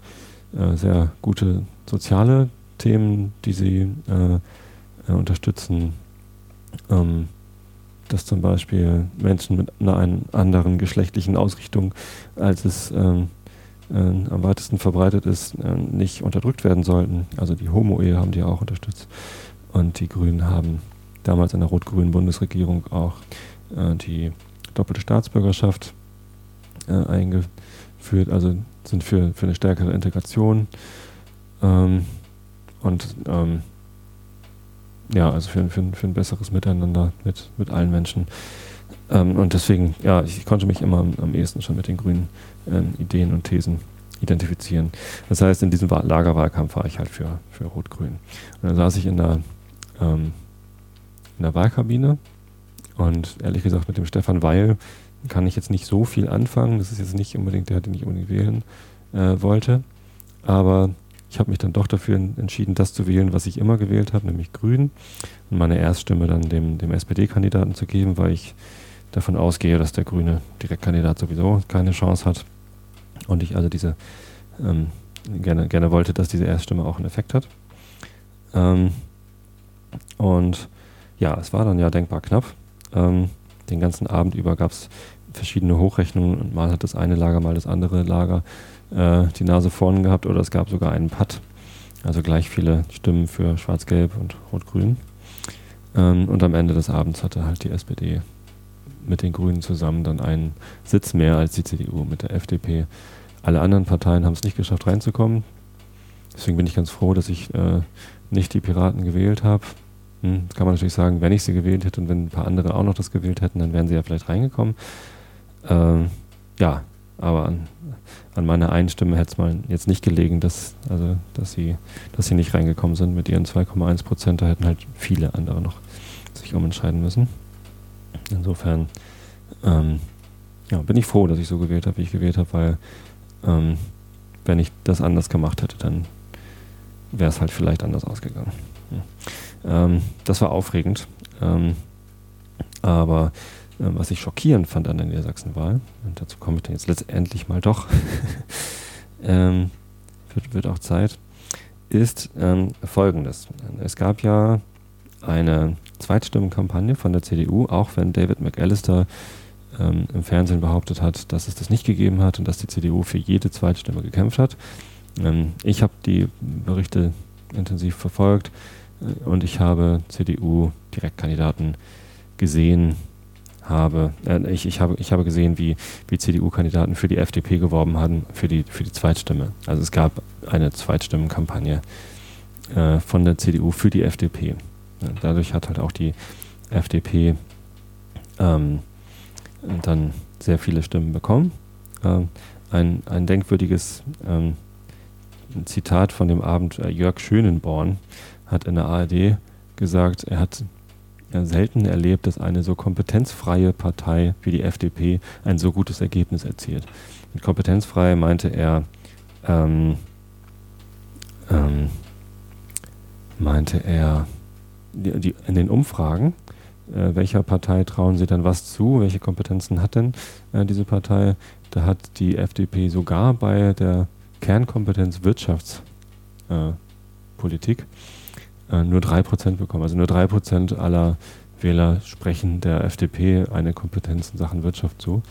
äh, sehr gute soziale Themen, die sie äh, äh, unterstützen. Ähm, dass zum Beispiel Menschen mit einer anderen geschlechtlichen Ausrichtung, als es ähm, äh, am weitesten verbreitet ist, äh, nicht unterdrückt werden sollten. Also die Homo-Ehe haben die auch unterstützt. Und die Grünen haben damals in der rot-grünen Bundesregierung auch äh, die doppelte Staatsbürgerschaft äh, eingeführt, also sind für, für eine stärkere Integration. Ähm, und ähm, ja, also für, für, für ein besseres Miteinander mit, mit allen Menschen. Ähm, und deswegen, ja, ich konnte mich immer am, am ehesten schon mit den grünen ähm, Ideen und Thesen identifizieren. Das heißt, in diesem Lagerwahlkampf war ich halt für, für Rot-Grün. Und dann saß ich in der, ähm, in der Wahlkabine und ehrlich gesagt mit dem Stefan Weil kann ich jetzt nicht so viel anfangen. Das ist jetzt nicht unbedingt der, den ich unbedingt wählen äh, wollte. Aber ich habe mich dann doch dafür entschieden, das zu wählen, was ich immer gewählt habe, nämlich Grün. Und meine Erststimme dann dem, dem SPD-Kandidaten zu geben, weil ich davon ausgehe, dass der grüne Direktkandidat sowieso keine Chance hat. Und ich also diese ähm, gerne, gerne wollte, dass diese Erststimme auch einen Effekt hat. Ähm, und ja, es war dann ja denkbar knapp. Ähm, den ganzen Abend über gab es verschiedene Hochrechnungen und mal hat das eine Lager, mal das andere Lager äh, die Nase vorn gehabt oder es gab sogar einen Putt. Also gleich viele Stimmen für Schwarz-Gelb und Rot-Grün. Ähm, und am Ende des Abends hatte halt die SPD mit den Grünen zusammen dann einen Sitz mehr als die CDU mit der FDP. Alle anderen Parteien haben es nicht geschafft reinzukommen. Deswegen bin ich ganz froh, dass ich äh, nicht die Piraten gewählt habe. Hm, kann man natürlich sagen, wenn ich sie gewählt hätte und wenn ein paar andere auch noch das gewählt hätten, dann wären sie ja vielleicht reingekommen. Ähm, ja, aber an, an meiner einen Stimme hätte es mal jetzt nicht gelegen, dass, also, dass, sie, dass sie nicht reingekommen sind mit ihren 2,1 Prozent. Da hätten halt viele andere noch sich umentscheiden müssen. Insofern ähm, ja, bin ich froh, dass ich so gewählt habe, wie ich gewählt habe, weil ähm, wenn ich das anders gemacht hätte, dann wäre es halt vielleicht anders ausgegangen. Ja. Ähm, das war aufregend. Ähm, aber ähm, was ich schockierend fand an der Niedersachsenwahl, und dazu komme ich dann jetzt letztendlich mal doch, <laughs> ähm, wird, wird, auch Zeit, ist ähm, folgendes. Es gab ja eine Zweitstimmenkampagne von der CDU, auch wenn David McAllister ähm, im Fernsehen behauptet hat, dass es das nicht gegeben hat und dass die CDU für jede Zweitstimme gekämpft hat. Ähm, ich habe die Berichte intensiv verfolgt äh, und ich habe CDU-Direktkandidaten gesehen, habe, äh, ich, ich, habe, ich habe gesehen, wie, wie CDU-Kandidaten für die FDP geworben haben, für die, für die Zweitstimme. Also es gab eine Zweitstimmenkampagne äh, von der CDU für die FDP. Dadurch hat halt auch die FDP ähm, dann sehr viele Stimmen bekommen. Ähm, ein, ein denkwürdiges ähm, Zitat von dem Abend, äh, Jörg Schönenborn hat in der ARD gesagt, er hat ja, selten erlebt, dass eine so kompetenzfreie Partei wie die FDP ein so gutes Ergebnis erzielt. Mit kompetenzfrei meinte er, ähm, ähm, meinte er, die, die, in den Umfragen, äh, welcher Partei trauen sie dann was zu, welche Kompetenzen hat denn äh, diese Partei, da hat die FDP sogar bei der Kernkompetenz Wirtschaftspolitik äh, nur 3% bekommen. Also nur 3% aller Wähler sprechen der FDP eine Kompetenz in Sachen Wirtschaft zu.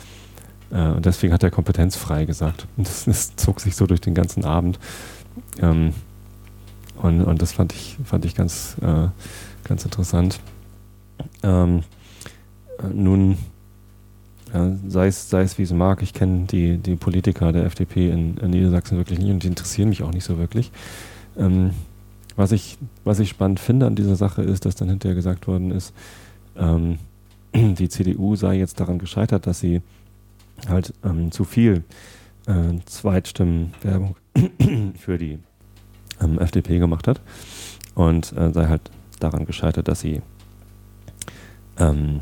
Äh, und deswegen hat er kompetenzfrei gesagt. Und das, das, zog sich so durch den ganzen Abend. Ähm, Und, und das fand ich, fand ich ganz, äh, ganz interessant. Ähm, nun, ja, sei, es, sei es wie es mag, ich kenne die, die Politiker der FDP in, in, Niedersachsen wirklich nicht und die interessieren mich auch nicht so wirklich. Ähm, was, ich, was ich spannend finde an dieser Sache ist, dass dann hinterher gesagt worden ist, ähm, <clears throat> die CDU sei jetzt daran gescheitert, dass sie halt ähm, zu viel äh, Zweitstimmenwerbung <clears throat> für die ähm, FDP gemacht hat und äh, sei halt daran gescheitert, dass sie ähm,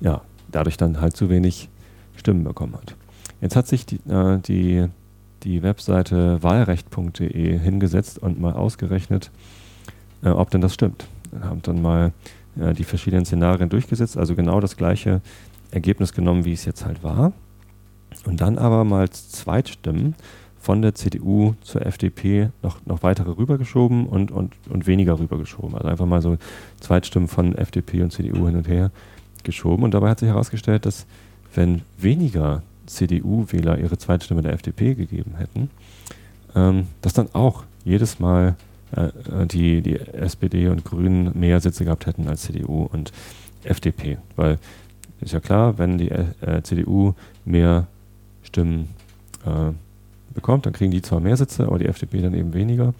ja, dadurch dann halt zu wenig Stimmen bekommen hat. Jetzt hat sich die, äh, die, die Webseite wahlrecht.de hingesetzt und mal ausgerechnet, äh, ob denn das stimmt. Haben dann mal äh, die verschiedenen Szenarien durchgesetzt, also genau das gleiche Ergebnis genommen, wie es jetzt halt war. Und dann aber mal Zweitstimmen von der CDU zur FDP noch, noch weitere rübergeschoben und, und, und weniger rübergeschoben. Also einfach mal so Zweitstimmen von FDP und CDU hin und her geschoben. Und dabei hat sich herausgestellt, dass wenn weniger CDU-Wähler ihre Zweitstimme der FDP gegeben hätten, ähm, dass dann auch jedes Mal äh, die, die SPD und Grünen mehr Sitze gehabt hätten als CDU und FDP. Weil ist ja klar, wenn die äh, CDU mehr Stimmen äh, bekommt, dann kriegen die zwar mehr Sitze, aber die FDP dann eben weniger.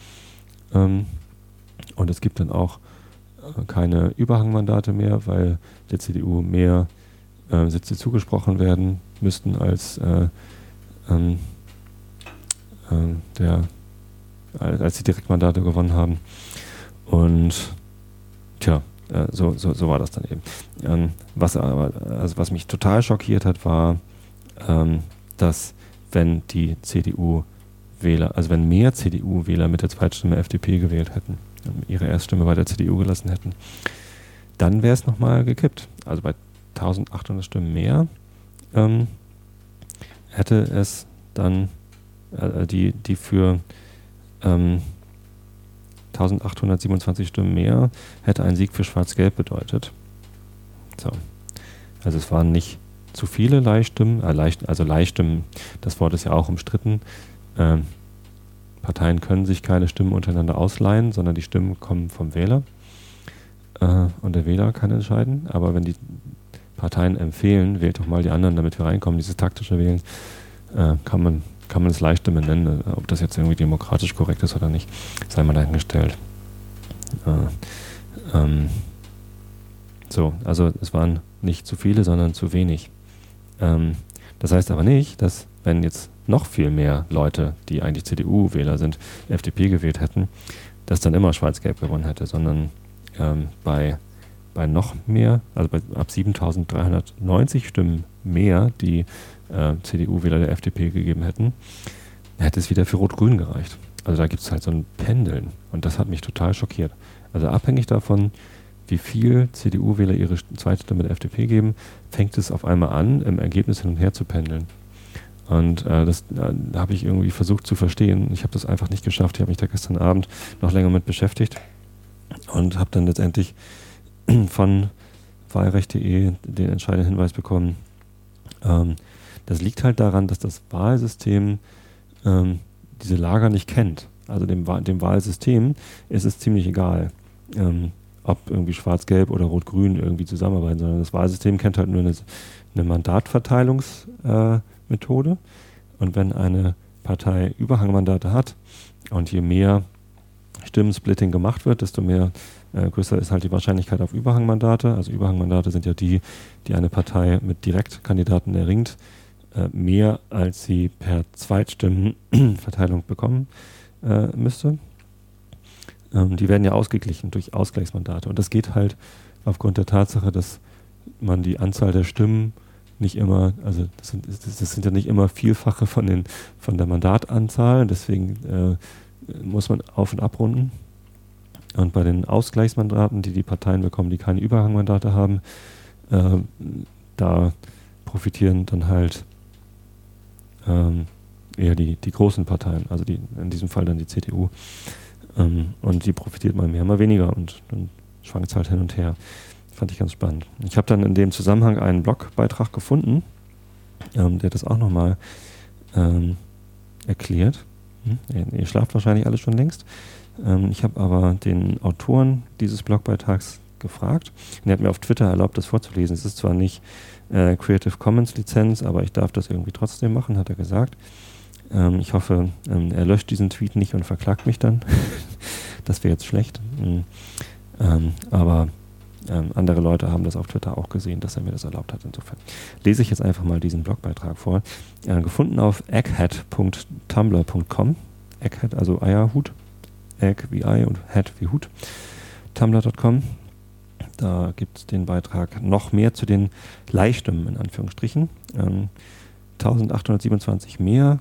Ähm, und es gibt dann auch äh, keine Überhangmandate mehr, weil der CDU mehr äh, Sitze zugesprochen werden müssten als äh, ähm, äh, der als die Direktmandate gewonnen haben. Und tja, äh, so, so, so war das dann eben. Ähm, was, aber, also was mich total schockiert hat, war, ähm, dass wenn die CDU-Wähler, also wenn mehr CDU-Wähler mit der Zweitstimme FDP gewählt hätten, ihre Erststimme bei der CDU gelassen hätten, dann wäre es nochmal gekippt. Also bei 1800 Stimmen mehr ähm, hätte es dann äh, die, die für ähm, 1827 Stimmen mehr hätte ein Sieg für Schwarz-Gelb bedeutet. So. Also es waren nicht zu viele Leihstimmen, äh, Leih, also Leihstimmen, das Wort ist ja auch umstritten. Ähm, Parteien können sich keine Stimmen untereinander ausleihen, sondern die Stimmen kommen vom Wähler. Äh, und der Wähler kann entscheiden. Aber wenn die Parteien empfehlen, wählt doch mal die anderen, damit wir reinkommen, dieses taktische Wählen, äh, kann man kann man es Leichtstimme nennen. Ob das jetzt irgendwie demokratisch korrekt ist oder nicht, sei mal dahingestellt. Äh, ähm, so, also es waren nicht zu viele, sondern zu wenig. Ähm, das heißt aber nicht, dass wenn jetzt noch viel mehr Leute, die eigentlich CDU-Wähler sind, FDP gewählt hätten, dass dann immer Schwarz-Gelb gewonnen hätte, sondern ähm, bei, bei noch mehr, also bei, ab 7390 Stimmen mehr, die äh, CDU-Wähler der FDP gegeben hätten, hätte es wieder für Rot-Grün gereicht. Also da gibt es halt so ein Pendeln und das hat mich total schockiert. Also abhängig davon, wie viel CDU-Wähler ihre zweite Stimme der FDP geben, fängt es auf einmal an, im Ergebnis hin und her zu pendeln. Und äh, das äh, habe ich irgendwie versucht zu verstehen. Ich habe das einfach nicht geschafft. Ich habe mich da gestern Abend noch länger mit beschäftigt und habe dann letztendlich <clears throat> von wahlrecht.de den entscheidenden Hinweis bekommen. Ähm, das liegt halt daran, dass das Wahlsystem ähm, diese Lager nicht kennt. Also dem, dem Wahlsystem ist es ziemlich egal. Ähm, ob irgendwie Schwarz-Gelb oder Rot-Grün irgendwie zusammenarbeiten, sondern das Wahlsystem kennt halt nur eine, eine Mandatverteilungsmethode. Äh, und wenn eine Partei Überhangmandate hat und je mehr Stimmensplitting gemacht wird, desto mehr äh, größer ist halt die Wahrscheinlichkeit auf Überhangmandate. Also Überhangmandate sind ja die, die eine Partei mit Direktkandidaten erringt, äh, mehr als sie per Zweitstimmenverteilung bekommen äh, müsste. Ähm, die werden ja ausgeglichen durch Ausgleichsmandate. Und das geht halt aufgrund der Tatsache, dass man die Anzahl der Stimmen nicht immer, also das sind, das sind ja nicht immer Vielfache von, den, von der Mandatanzahl, deswegen äh, muss man auf- und abrunden. Und bei den Ausgleichsmandaten, die die Parteien bekommen, die keine Überhangmandate haben, äh, da profitieren dann halt ähm, eher die, die großen Parteien, also die, in diesem Fall dann die CDU. Ähm, und die profitiert mal mehr, mal weniger und dann schwankt es halt hin und her. Fand ich ganz spannend. Ich habe dann in dem Zusammenhang einen Blogbeitrag gefunden, ähm, der das auch nochmal ähm, erklärt. Hm? Ihr, schlaft wahrscheinlich alle schon längst. Ähm, ich habe aber den Autoren dieses Blogbeitrags gefragt und er hat mir auf Twitter erlaubt, das vorzulesen. Es ist zwar nicht äh, Creative Commons Lizenz, aber ich darf das irgendwie trotzdem machen, hat er gesagt. Ähm, ich hoffe, ähm, er löscht diesen Tweet nicht und verklagt mich dann. <laughs> das wäre jetzt schlecht. Mhm. Ähm, aber ähm, andere Leute haben das auf Twitter auch gesehen, dass er mir das erlaubt hat. Insofern lese ich jetzt einfach mal diesen Blogbeitrag vor. Äh, gefunden auf egghead.tumblr.com. Egghead, also Eierhut. Egg wie Ei und Head wie Hut. Tumblr.com. Da gibt es den Beitrag noch mehr zu den Leihstimmen in Anführungsstrichen. Ähm, 1827 mehr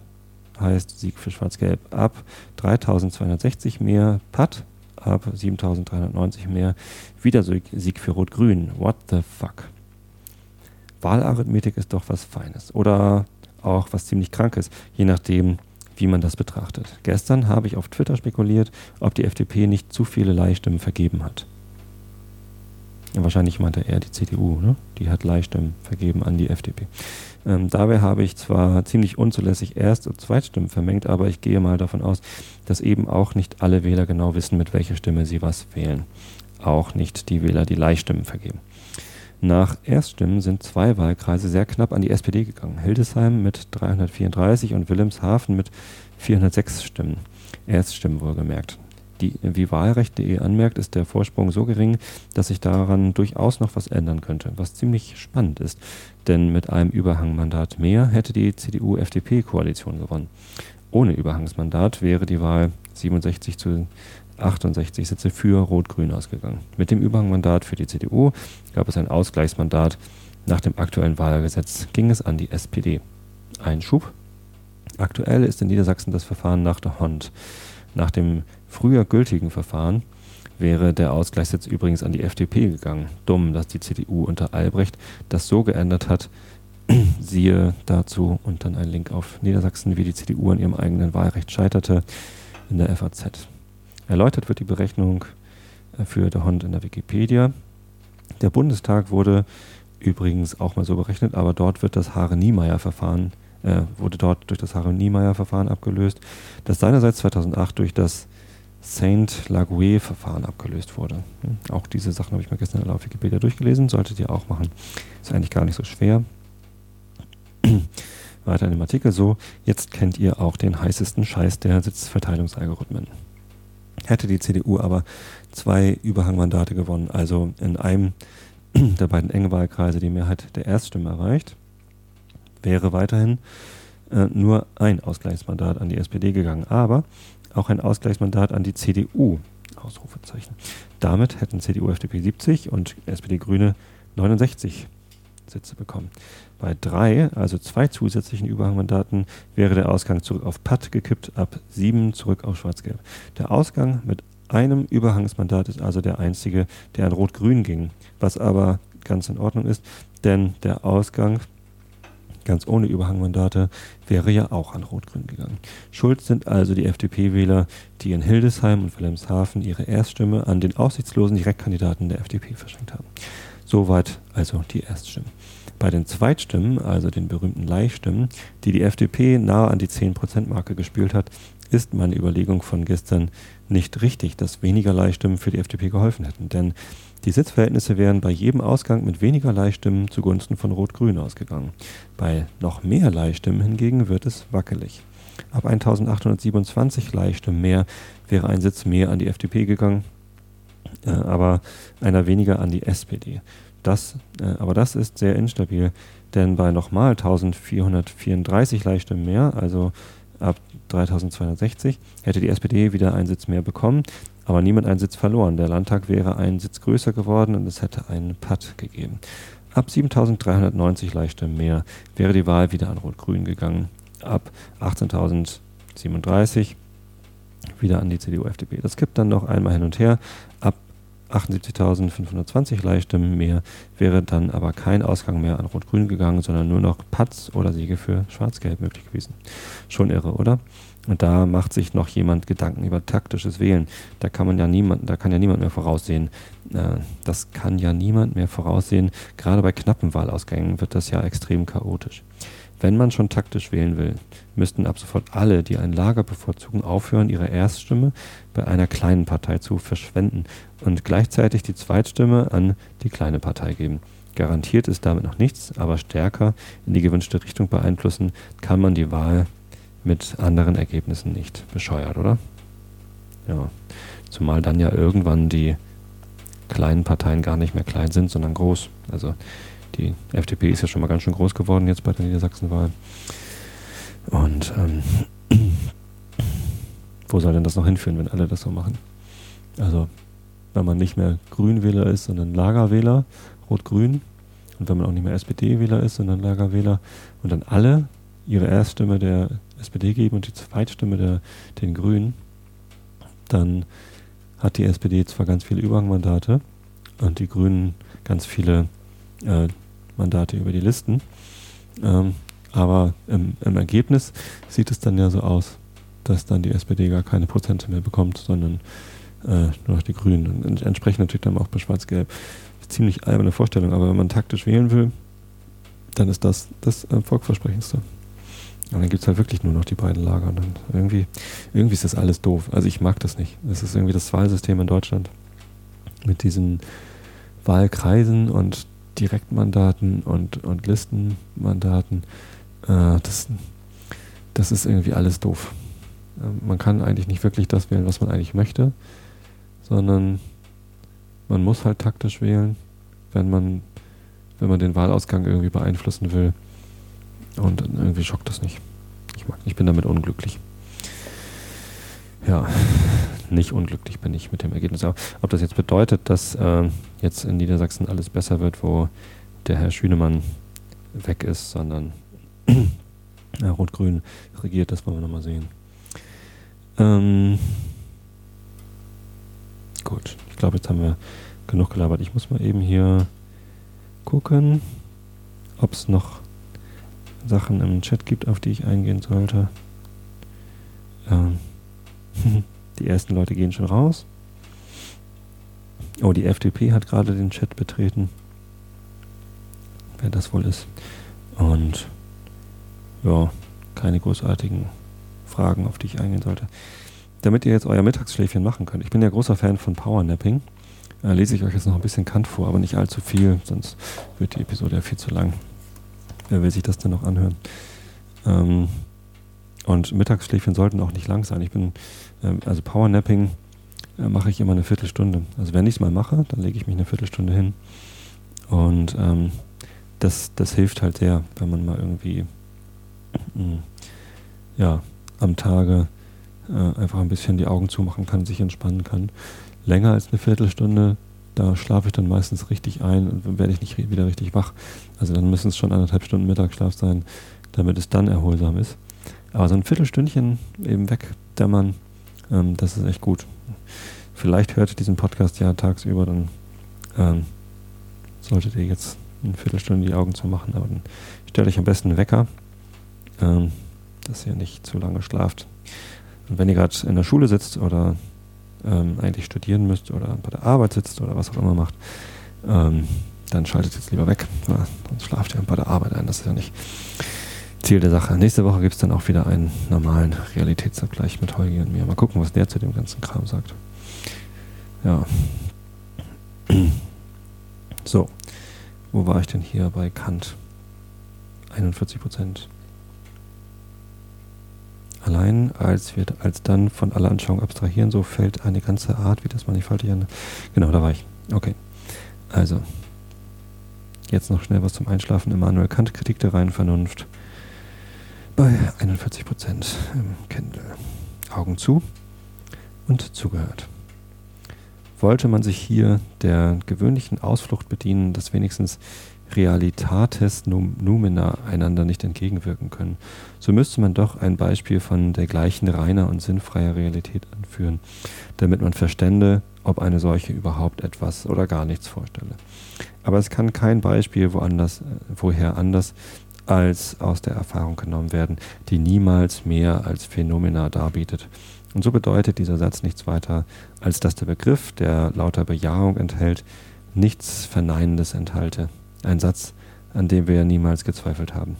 heißt Sieg für Schwarz-Gelb ab, 3260 mehr Patt ab, 7390 mehr wieder Sieg für Rot-Grün. What the fuck? Wahlarithmetik ist doch was Feines. Oder auch was ziemlich Krankes, je nachdem, wie man das betrachtet. Gestern habe ich auf Twitter spekuliert, ob die FDP nicht zu viele Leihstimmen vergeben hat. Wahrscheinlich meinte er die CDU, ne? die hat Leihstimmen vergeben an die FDP. Ähm, dabei habe ich zwar ziemlich unzulässig Erst- und Zweitstimmen vermengt, aber ich gehe mal davon aus, dass eben auch nicht alle Wähler genau wissen, mit welcher Stimme sie was wählen. Auch nicht die Wähler, die Leihstimmen vergeben. Nach Erststimmen sind zwei Wahlkreise sehr knapp an die SPD gegangen. Hildesheim mit 334 und Wilhelmshaven mit 406 Stimmen. Erststimmen wohlgemerkt die, wie Wahlrecht.de anmerkt, ist der Vorsprung so gering, dass sich daran durchaus noch was ändern könnte, was ziemlich spannend ist. Denn mit einem Überhangmandat mehr hätte die CDU-FDP-Koalition gewonnen. Ohne Überhangsmandat wäre die Wahl 67 zu 68 Sitze für Rot-Grün ausgegangen. Mit dem Überhangmandat für die CDU gab es ein Ausgleichsmandat. Nach dem aktuellen Wahlgesetz ging es an die SPD. Einschub. Aktuell ist in Niedersachsen das Verfahren nach der Hond. Nach dem früher gültigen Verfahren wäre der Ausgleichssitz übrigens an die FDP gegangen. Dumm, dass die CDU unter Albrecht das so geändert hat. <clears throat> Siehe dazu und dann ein Link auf Niedersachsen, wie die CDU an ihrem eigenen Wahlrecht scheiterte in der FAZ. Erläutert wird die Berechnung äh, für der Hond in der Wikipedia. Der Bundestag wurde übrigens auch mal so berechnet, aber dort wird das Haare-Niemeyer-Verfahren, äh, wurde dort durch das Haare-Niemeyer-Verfahren abgelöst, das seinerseits 2008 durch das Saint-Laguet-Verfahren abgelöst wurde. Hm, auch diese Sachen habe ich mir gestern auf Wikipedia durchgelesen, solltet ihr auch machen. Ist eigentlich gar nicht so schwer. <clears throat> Weiter in dem Artikel so, jetzt kennt ihr auch den heißesten Scheiß der Sitzverteilungsalgorithmen. Hätte die CDU aber zwei Überhangmandate gewonnen, also in einem <clears throat> der beiden engen Wahlkreise die Mehrheit der Erststimme erreicht, wäre weiterhin äh, nur ein Ausgleichsmandat an die SPD gegangen. Aber auch ein Ausgleichsmandat an die CDU. Ausrufezeichen. Damit hätten CDU, FDP 70 und SPD Grüne 69 Sitze bekommen. Bei drei, also zwei zusätzlichen Überhangmandaten, wäre der Ausgang zurück auf Patt gekippt, ab sieben zurück auf Schwarz-Gelb. Der Ausgang mit einem Überhangsmandat ist also der einzige, der an Rot-Grün ging, was aber ganz in Ordnung ist, denn der Ausgang ganz ohne Überhangmandate, wäre ja auch an Rot-Grün gegangen. Schuld sind also die FDP-Wähler, die in Hildesheim und Wilhelmshaven ihre Erststimme an den aussichtslosen Direktkandidaten der FDP verschenkt haben. Soweit also die Erststimmen. Bei den Zweitstimmen, also den berühmten Leihstimmen, die die FDP nahe an die 10%-Marke gespielt hat, ist meine Überlegung von gestern nicht richtig, dass weniger Leihstimmen für die FDP geholfen hätten. Denn die Sitzverhältnisse wären bei jedem Ausgang mit weniger Leihstimmen zugunsten von Rot-Grün ausgegangen. Bei noch mehr Leihstimmen hingegen wird es wackelig. Ab 1827 Leihstimmen mehr wäre ein Sitz mehr an die FDP gegangen, äh, aber einer weniger an die SPD. Das, äh, aber das ist sehr instabil, denn bei nochmal 1434 Leihstimmen mehr, also ab 3260, hätte die SPD wieder einen Sitz mehr bekommen aber niemand einen Sitz verloren. Der Landtag wäre einen Sitz größer geworden und es hätte einen Patt gegeben. Ab 7390 leichter mehr wäre die Wahl wieder an Rot-Grün gegangen. Ab 18.037 wieder an die CDU-FDP. Das kippt dann noch einmal hin und her. Ab 78.520 Leihstimmen mehr wäre dann aber kein Ausgang mehr an Rot-Grün gegangen, sondern nur noch Patz oder Siege für Schwarz-Gelb möglich gewesen. Schon irre, oder? Und da macht sich noch jemand Gedanken über taktisches Wählen. Da kann man ja niemand, da kann ja niemand mehr voraussehen. Äh, das kann ja niemand mehr voraussehen. Gerade bei knappen Wahlausgängen wird das ja extrem chaotisch. Wenn man schon taktisch wählen will, müssten ab sofort alle, die ein Lager bevorzugen, aufhören, ihre Erststimme bei einer kleinen Partei zu verschwenden und gleichzeitig die Zweitstimme an die kleine Partei geben. Garantiert ist damit noch nichts, aber stärker in die gewünschte Richtung beeinflussen kann man die Wahl mit anderen Ergebnissen nicht. Bescheuert, oder? Ja. Zumal dann ja irgendwann die kleinen Parteien gar nicht mehr klein sind, sondern groß. Also die FDP ist ja schon mal ganz schön groß geworden jetzt bei der Niedersachsenwahl. Und ähm, <clears throat> wo soll denn das noch hinführen, wenn alle das so machen? Also, wenn man nicht mehr Grünwähler ist, sondern Lagerwähler, Rot-Grün, und wenn man auch nicht mehr SPD-Wähler ist, sondern Lagerwähler, und dann alle ihre Erststimme der SPD geben und die Zweitstimme der, den Grünen, dann hat die SPD zwar ganz viele Überhangmandate und die Grünen ganz viele äh, Mandate über die Listen, ähm, aber im, im, Ergebnis sieht es dann ja so aus, dass dann die SPD gar keine Prozente mehr bekommt, sondern äh, nur noch die Grünen. Und entsprechend natürlich dann auch bei Schwarz-Gelb. Ziemlich alberne Vorstellung, aber wenn man taktisch wählen will, dann ist das das äh, Volkversprechendste. Und dann gibt es halt wirklich nur noch die beiden Lager. Und irgendwie, irgendwie ist das alles doof. Also ich mag das nicht. Das ist irgendwie das Wahlsystem in Deutschland. Mit diesen Wahlkreisen und Direktmandaten und, und Listenmandaten. Äh, das, das ist irgendwie alles doof. Äh, man kann eigentlich nicht wirklich das wählen, was man eigentlich möchte, sondern man muss halt taktisch wählen, wenn man, wenn man den Wahlausgang irgendwie beeinflussen will. Und irgendwie schockt das nicht. Ich, mag, ich bin damit unglücklich. Ja, <laughs> nicht unglücklich bin ich mit dem Ergebnis. Aber ob das jetzt bedeutet, dass äh, jetzt in Niedersachsen alles besser wird, wo der Herr Schünemann weg ist, sondern <clears throat> äh, Rot-Grün regiert, das wollen wir nochmal sehen. Ähm, gut, ich glaube, jetzt haben wir genug gelabert. Ich muss mal eben hier gucken, ob es noch Sachen im Chat gibt, auf die ich eingehen sollte. Ähm, <laughs> die ersten Leute gehen schon raus. Oh, die FDP hat gerade den Chat betreten. Wer das wohl ist. Und ja, keine großartigen Fragen, auf die ich eingehen sollte. Damit ihr jetzt euer Mittagsschläfchen machen könnt. Ich bin ja großer Fan von Powernapping. Äh, lese ich euch jetzt noch ein bisschen Kant vor, aber nicht allzu viel, sonst wird die Episode ja viel zu lang. Wer will sich das denn noch anhören? Ähm, und Mittagsschläfchen sollten auch nicht lang sein. Ich bin, äh, also Powernapping äh, mache ich immer eine Viertelstunde. Also wenn ich es mal mache, dann lege ich mich eine Viertelstunde hin. Und ähm, das, das hilft halt sehr, wenn man mal irgendwie mh, ja, am Tage äh, einfach ein bisschen die Augen zumachen kann, sich entspannen kann. Länger als eine Viertelstunde da schlafe ich dann meistens richtig ein und werde ich nicht wieder richtig wach. Also dann müssen es schon anderthalb Stunden Mittagsschlaf sein, damit es dann erholsam ist. Aber so ein Viertelstündchen eben wegdämmern, ähm, das ist echt gut. Vielleicht hört ihr diesen Podcast ja tagsüber, dann ähm, solltet ihr jetzt eine Viertelstunde die Augen zu machen, aber dann stellt euch am besten einen Wecker, ähm, dass ihr nicht zu lange schlaft. Und wenn ihr gerade in der Schule sitzt oder ähm, eigentlich studieren müsst oder bei der Arbeit sitzt oder was auch immer macht, ähm, dann schaltet jetzt lieber weg. Ja, sonst schlaft ihr bei der Arbeit ein. Das ist ja nicht Ziel der Sache. Nächste Woche gibt es dann auch wieder einen normalen Realitätsabgleich mit Holgi und mir. Mal gucken, was der zu dem ganzen Kram sagt. Ja. So. Wo war ich denn hier bei Kant? 41 Prozent. Allein als wir als dann von aller Anschauung abstrahieren, so fällt eine ganze Art wie das Mannigfaltige. Genau, da war ich. Okay. Also. Jetzt noch schnell was zum Einschlafen. Immanuel Kant, Kritik der reinen Vernunft. Bei 41 Prozent im Kindle. Augen zu und zugehört. Wollte man sich hier der gewöhnlichen Ausflucht bedienen, dass wenigstens Realitates Numina einander nicht entgegenwirken können, so müsste man doch ein Beispiel von der gleichen reiner und sinnfreier Realität anführen, damit man verstände, ob eine solche überhaupt etwas oder gar nichts vorstelle. Aber es kann kein Beispiel woanders, äh, woher anders als aus der Erfahrung genommen werden, die niemals mehr als Phänomena darbietet. Und so bedeutet dieser Satz nichts weiter, als dass der Begriff, der lauter Bejahung enthält, nichts Verneinendes enthalte. Ein Satz, an dem wir niemals gezweifelt haben.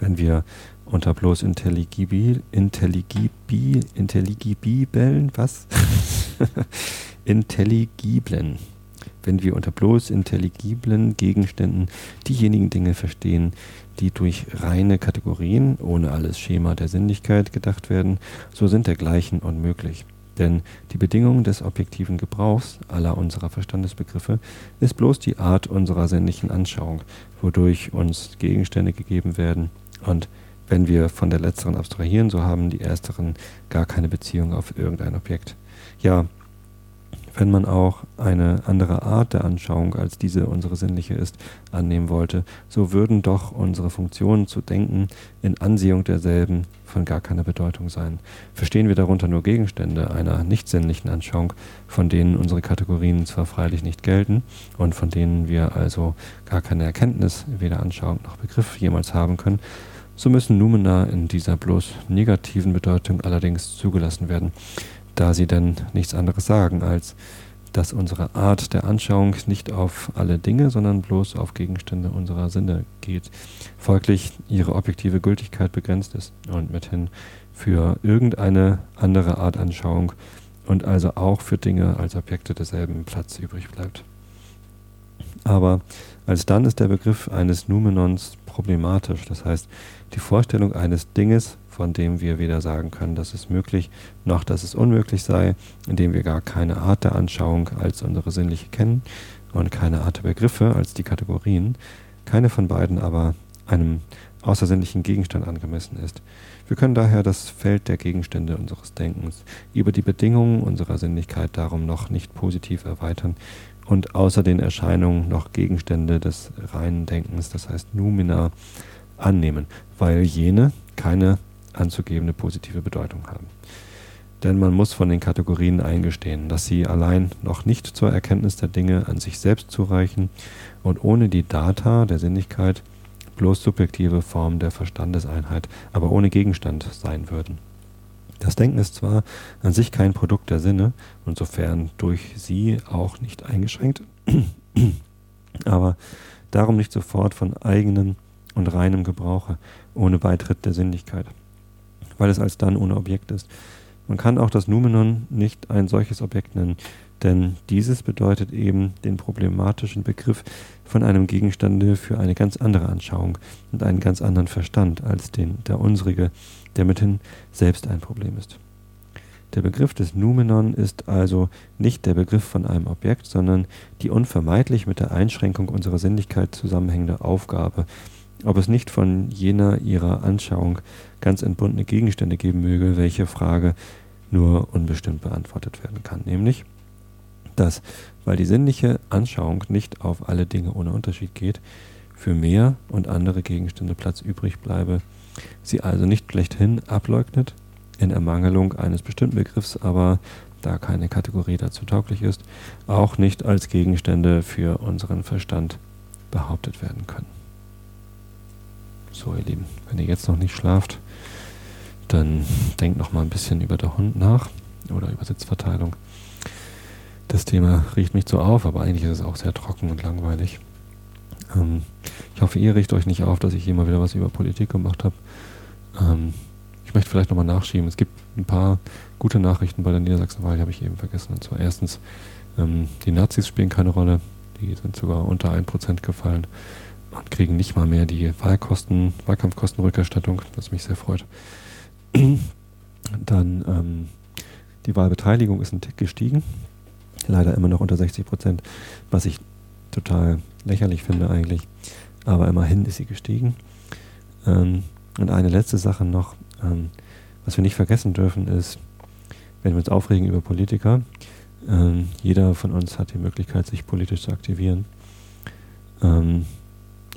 wenn wir unter bloß intelligibil, intelligibil, intelligibeln, was? <laughs> Intelligiblen. Wenn wir unter bloß intelligiblen Gegenständen diejenigen Dinge verstehen, die durch reine Kategorien, ohne alles Schema der Sinnlichkeit gedacht werden, so sind dergleichen unmöglich. Denn die Bedingung des objektiven Gebrauchs aller unserer Verstandesbegriffe ist bloß die Art unserer sinnlichen Anschauung, wodurch uns Gegenstände gegeben werden. Und wenn wir von der letzteren abstrahieren, so haben die ersteren gar keine Beziehung auf irgendein Objekt. Ja, wenn man auch eine andere Art der Anschauung als diese unsere sinnliche ist, annehmen wollte, so würden doch unsere Funktionen zu denken in Ansehung derselben von gar keiner Bedeutung sein. Verstehen wir darunter nur Gegenstände einer nicht sinnlichen Anschauung, von denen unsere Kategorien zwar freilich nicht gelten und von denen wir also gar keine Erkenntnis, weder Anschauung noch Begriff jemals haben können, so müssen Numena in dieser bloß negativen Bedeutung allerdings zugelassen werden da sie denn nichts anderes sagen, als dass unsere Art der Anschauung nicht auf alle Dinge, sondern bloß auf Gegenstände unserer Sinne geht. Folglich ihre objektive Gültigkeit begrenzt ist und mithin für irgendeine andere Art Anschauung und also auch für Dinge als Objekte derselben Platz übrig bleibt. Aber alsdann ist der Begriff eines Numenons problematisch, das heißt die Vorstellung eines Dinges von dem wir weder sagen können, dass es möglich noch dass es unmöglich sei, indem wir gar keine Art der Anschauung als unsere sinnliche kennen und keine Art der Begriffe als die Kategorien, keine von beiden aber einem außersinnlichen Gegenstand angemessen ist. Wir können daher das Feld der Gegenstände unseres Denkens über die Bedingungen unserer Sinnlichkeit darum noch nicht positiv erweitern und außer den Erscheinungen noch Gegenstände des reinen Denkens, das heißt Numina, annehmen, weil jene keine anzugebende positive Bedeutung haben. Denn man muss von den Kategorien eingestehen, dass sie allein noch nicht zur Erkenntnis der Dinge an sich selbst zureichen und ohne die Data der Sinnlichkeit bloß subjektive Formen der Verstandeseinheit, aber ohne Gegenstand sein würden. Das Denken ist zwar an sich kein Produkt der Sinne und sofern durch sie auch nicht eingeschränkt, <clears throat> aber darum nicht sofort von eigenem und reinem Gebrauche, ohne Beitritt der Sinnlichkeit weil es alsdann ohne Objekt ist. Man kann auch das Numenon nicht ein solches Objekt nennen, denn dieses bedeutet eben den problematischen Begriff von einem Gegenstande für eine ganz andere Anschauung und einen ganz anderen Verstand als den der unsrige, der mithin selbst ein Problem ist. Der Begriff des Numenon ist also nicht der Begriff von einem Objekt, sondern die unvermeidlich mit der Einschränkung unserer Sinnlichkeit zusammenhängende Aufgabe, ob es nicht von jener ihrer Anschauung ganz entbundene Gegenstände geben möge, welche Frage nur unbestimmt beantwortet werden kann, nämlich, dass, weil die sinnliche Anschauung nicht auf alle Dinge ohne Unterschied geht, für mehr und andere Gegenstände Platz übrig bleibe, sie also nicht schlechthin ableugnet, in Ermangelung eines bestimmten Begriffs aber, da keine Kategorie dazu tauglich ist, auch nicht als Gegenstände für unseren Verstand behauptet werden können. So, ihr Lieben, wenn ihr jetzt noch nicht schlaft, dann denkt noch mal ein bisschen über der Hund nach oder über Sitzverteilung. Das Thema riecht mich so auf, aber eigentlich ist es auch sehr trocken und langweilig. Ähm, ich hoffe, ihr riecht euch nicht auf, dass ich hier mal wieder was über Politik gemacht habe. Ähm, ich möchte vielleicht nochmal nachschieben. Es gibt ein paar gute Nachrichten bei der Niedersachsenwahl, die habe ich eben vergessen. Und zwar erstens, ähm, die Nazis spielen keine Rolle. Die sind sogar unter 1% gefallen und kriegen nicht mal mehr die Wahlkosten, Wahlkampfkostenrückerstattung, was mich sehr freut. <clears throat> Dann ähm, die Wahlbeteiligung ist ein Tick gestiegen, leider immer noch unter 60 Prozent, was ich total lächerlich finde eigentlich, aber immerhin ist sie gestiegen. Ähm, und eine letzte Sache noch, ähm, was wir nicht vergessen dürfen, ist, wenn wir uns aufregen über Politiker, ähm, jeder von uns hat die Möglichkeit, sich politisch zu aktivieren. Ähm,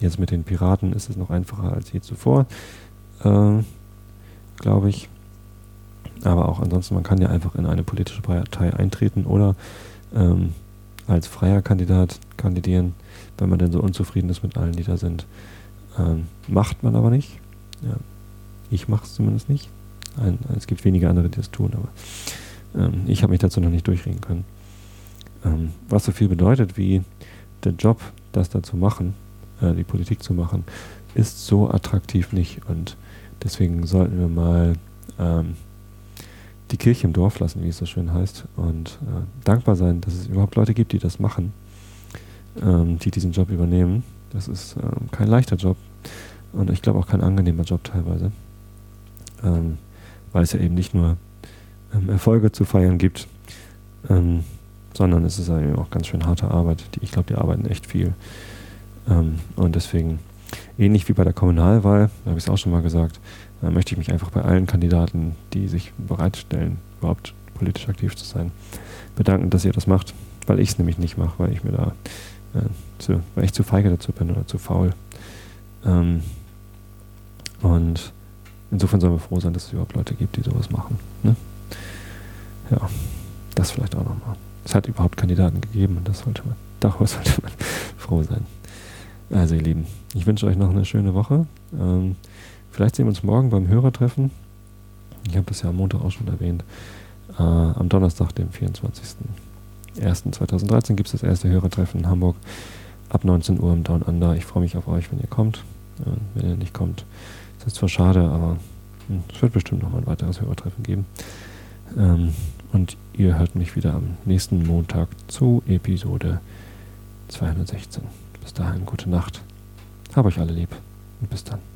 Jetzt mit den Piraten ist es noch einfacher als je zuvor, äh, glaube ich. Aber auch ansonsten, man kann ja einfach in eine politische Partei eintreten oder ähm, als freier Kandidat kandidieren, wenn man denn so unzufrieden ist mit allen, die da sind. Ähm, macht man aber nicht. Ja. Ich mache es zumindest nicht. Ein, es gibt wenige andere, die das tun, aber ähm, ich habe mich dazu noch nicht durchreden können. Ähm, was so viel bedeutet wie der Job, das da zu machen, äh, die Politik zu machen, ist so attraktiv nicht und deswegen sollten wir mal ähm, die Kirche im Dorf lassen, wie es so schön heißt, und äh, dankbar sein, dass es überhaupt Leute gibt, die das machen, ähm, die diesen Job übernehmen. Das ist ähm, kein leichter Job und ich glaube auch kein angenehmer Job teilweise, ähm, weil es ja eben nicht nur ähm, Erfolge zu feiern gibt, ähm, sondern es ist eben auch ganz schön harte Arbeit. Die, ich glaube, die arbeiten echt viel. Ähm, und deswegen, ähnlich wie bei der Kommunalwahl, habe ich es auch schon mal gesagt, äh, möchte ich mich einfach bei allen Kandidaten, die sich bereitstellen, überhaupt politisch aktiv zu sein, bedanken, dass ihr das macht, weil ich es nämlich nicht mache, weil ich mir da äh, zu, weil ich zu feige dazu bin oder zu faul. Ähm, und insofern sollen wir froh sein, dass es überhaupt Leute gibt, die sowas machen. Ne? Ja, das vielleicht auch nochmal. Es hat überhaupt Kandidaten gegeben und das sollte man, <laughs> darüber sollte man <laughs> froh sein. Also ihr Lieben, ich wünsche euch noch eine schöne Woche. Ähm, vielleicht sehen wir uns morgen beim Hörertreffen. Ich habe das ja am Montag auch schon erwähnt. Äh, am Donnerstag, dem 24.01.2013, gibt es das erste Hörertreffen in Hamburg ab 19 Uhr im Down Under. Ich freue mich auf euch, wenn ihr kommt. Äh, wenn ihr nicht kommt, ist das zwar schade, aber es wird bestimmt noch mal ein weiteres Hörertreffen geben. Ähm, und ihr hört mich wieder am nächsten Montag zu Episode 216. Bis dahin, gute Nacht. Hab euch alle lieb und bis dann.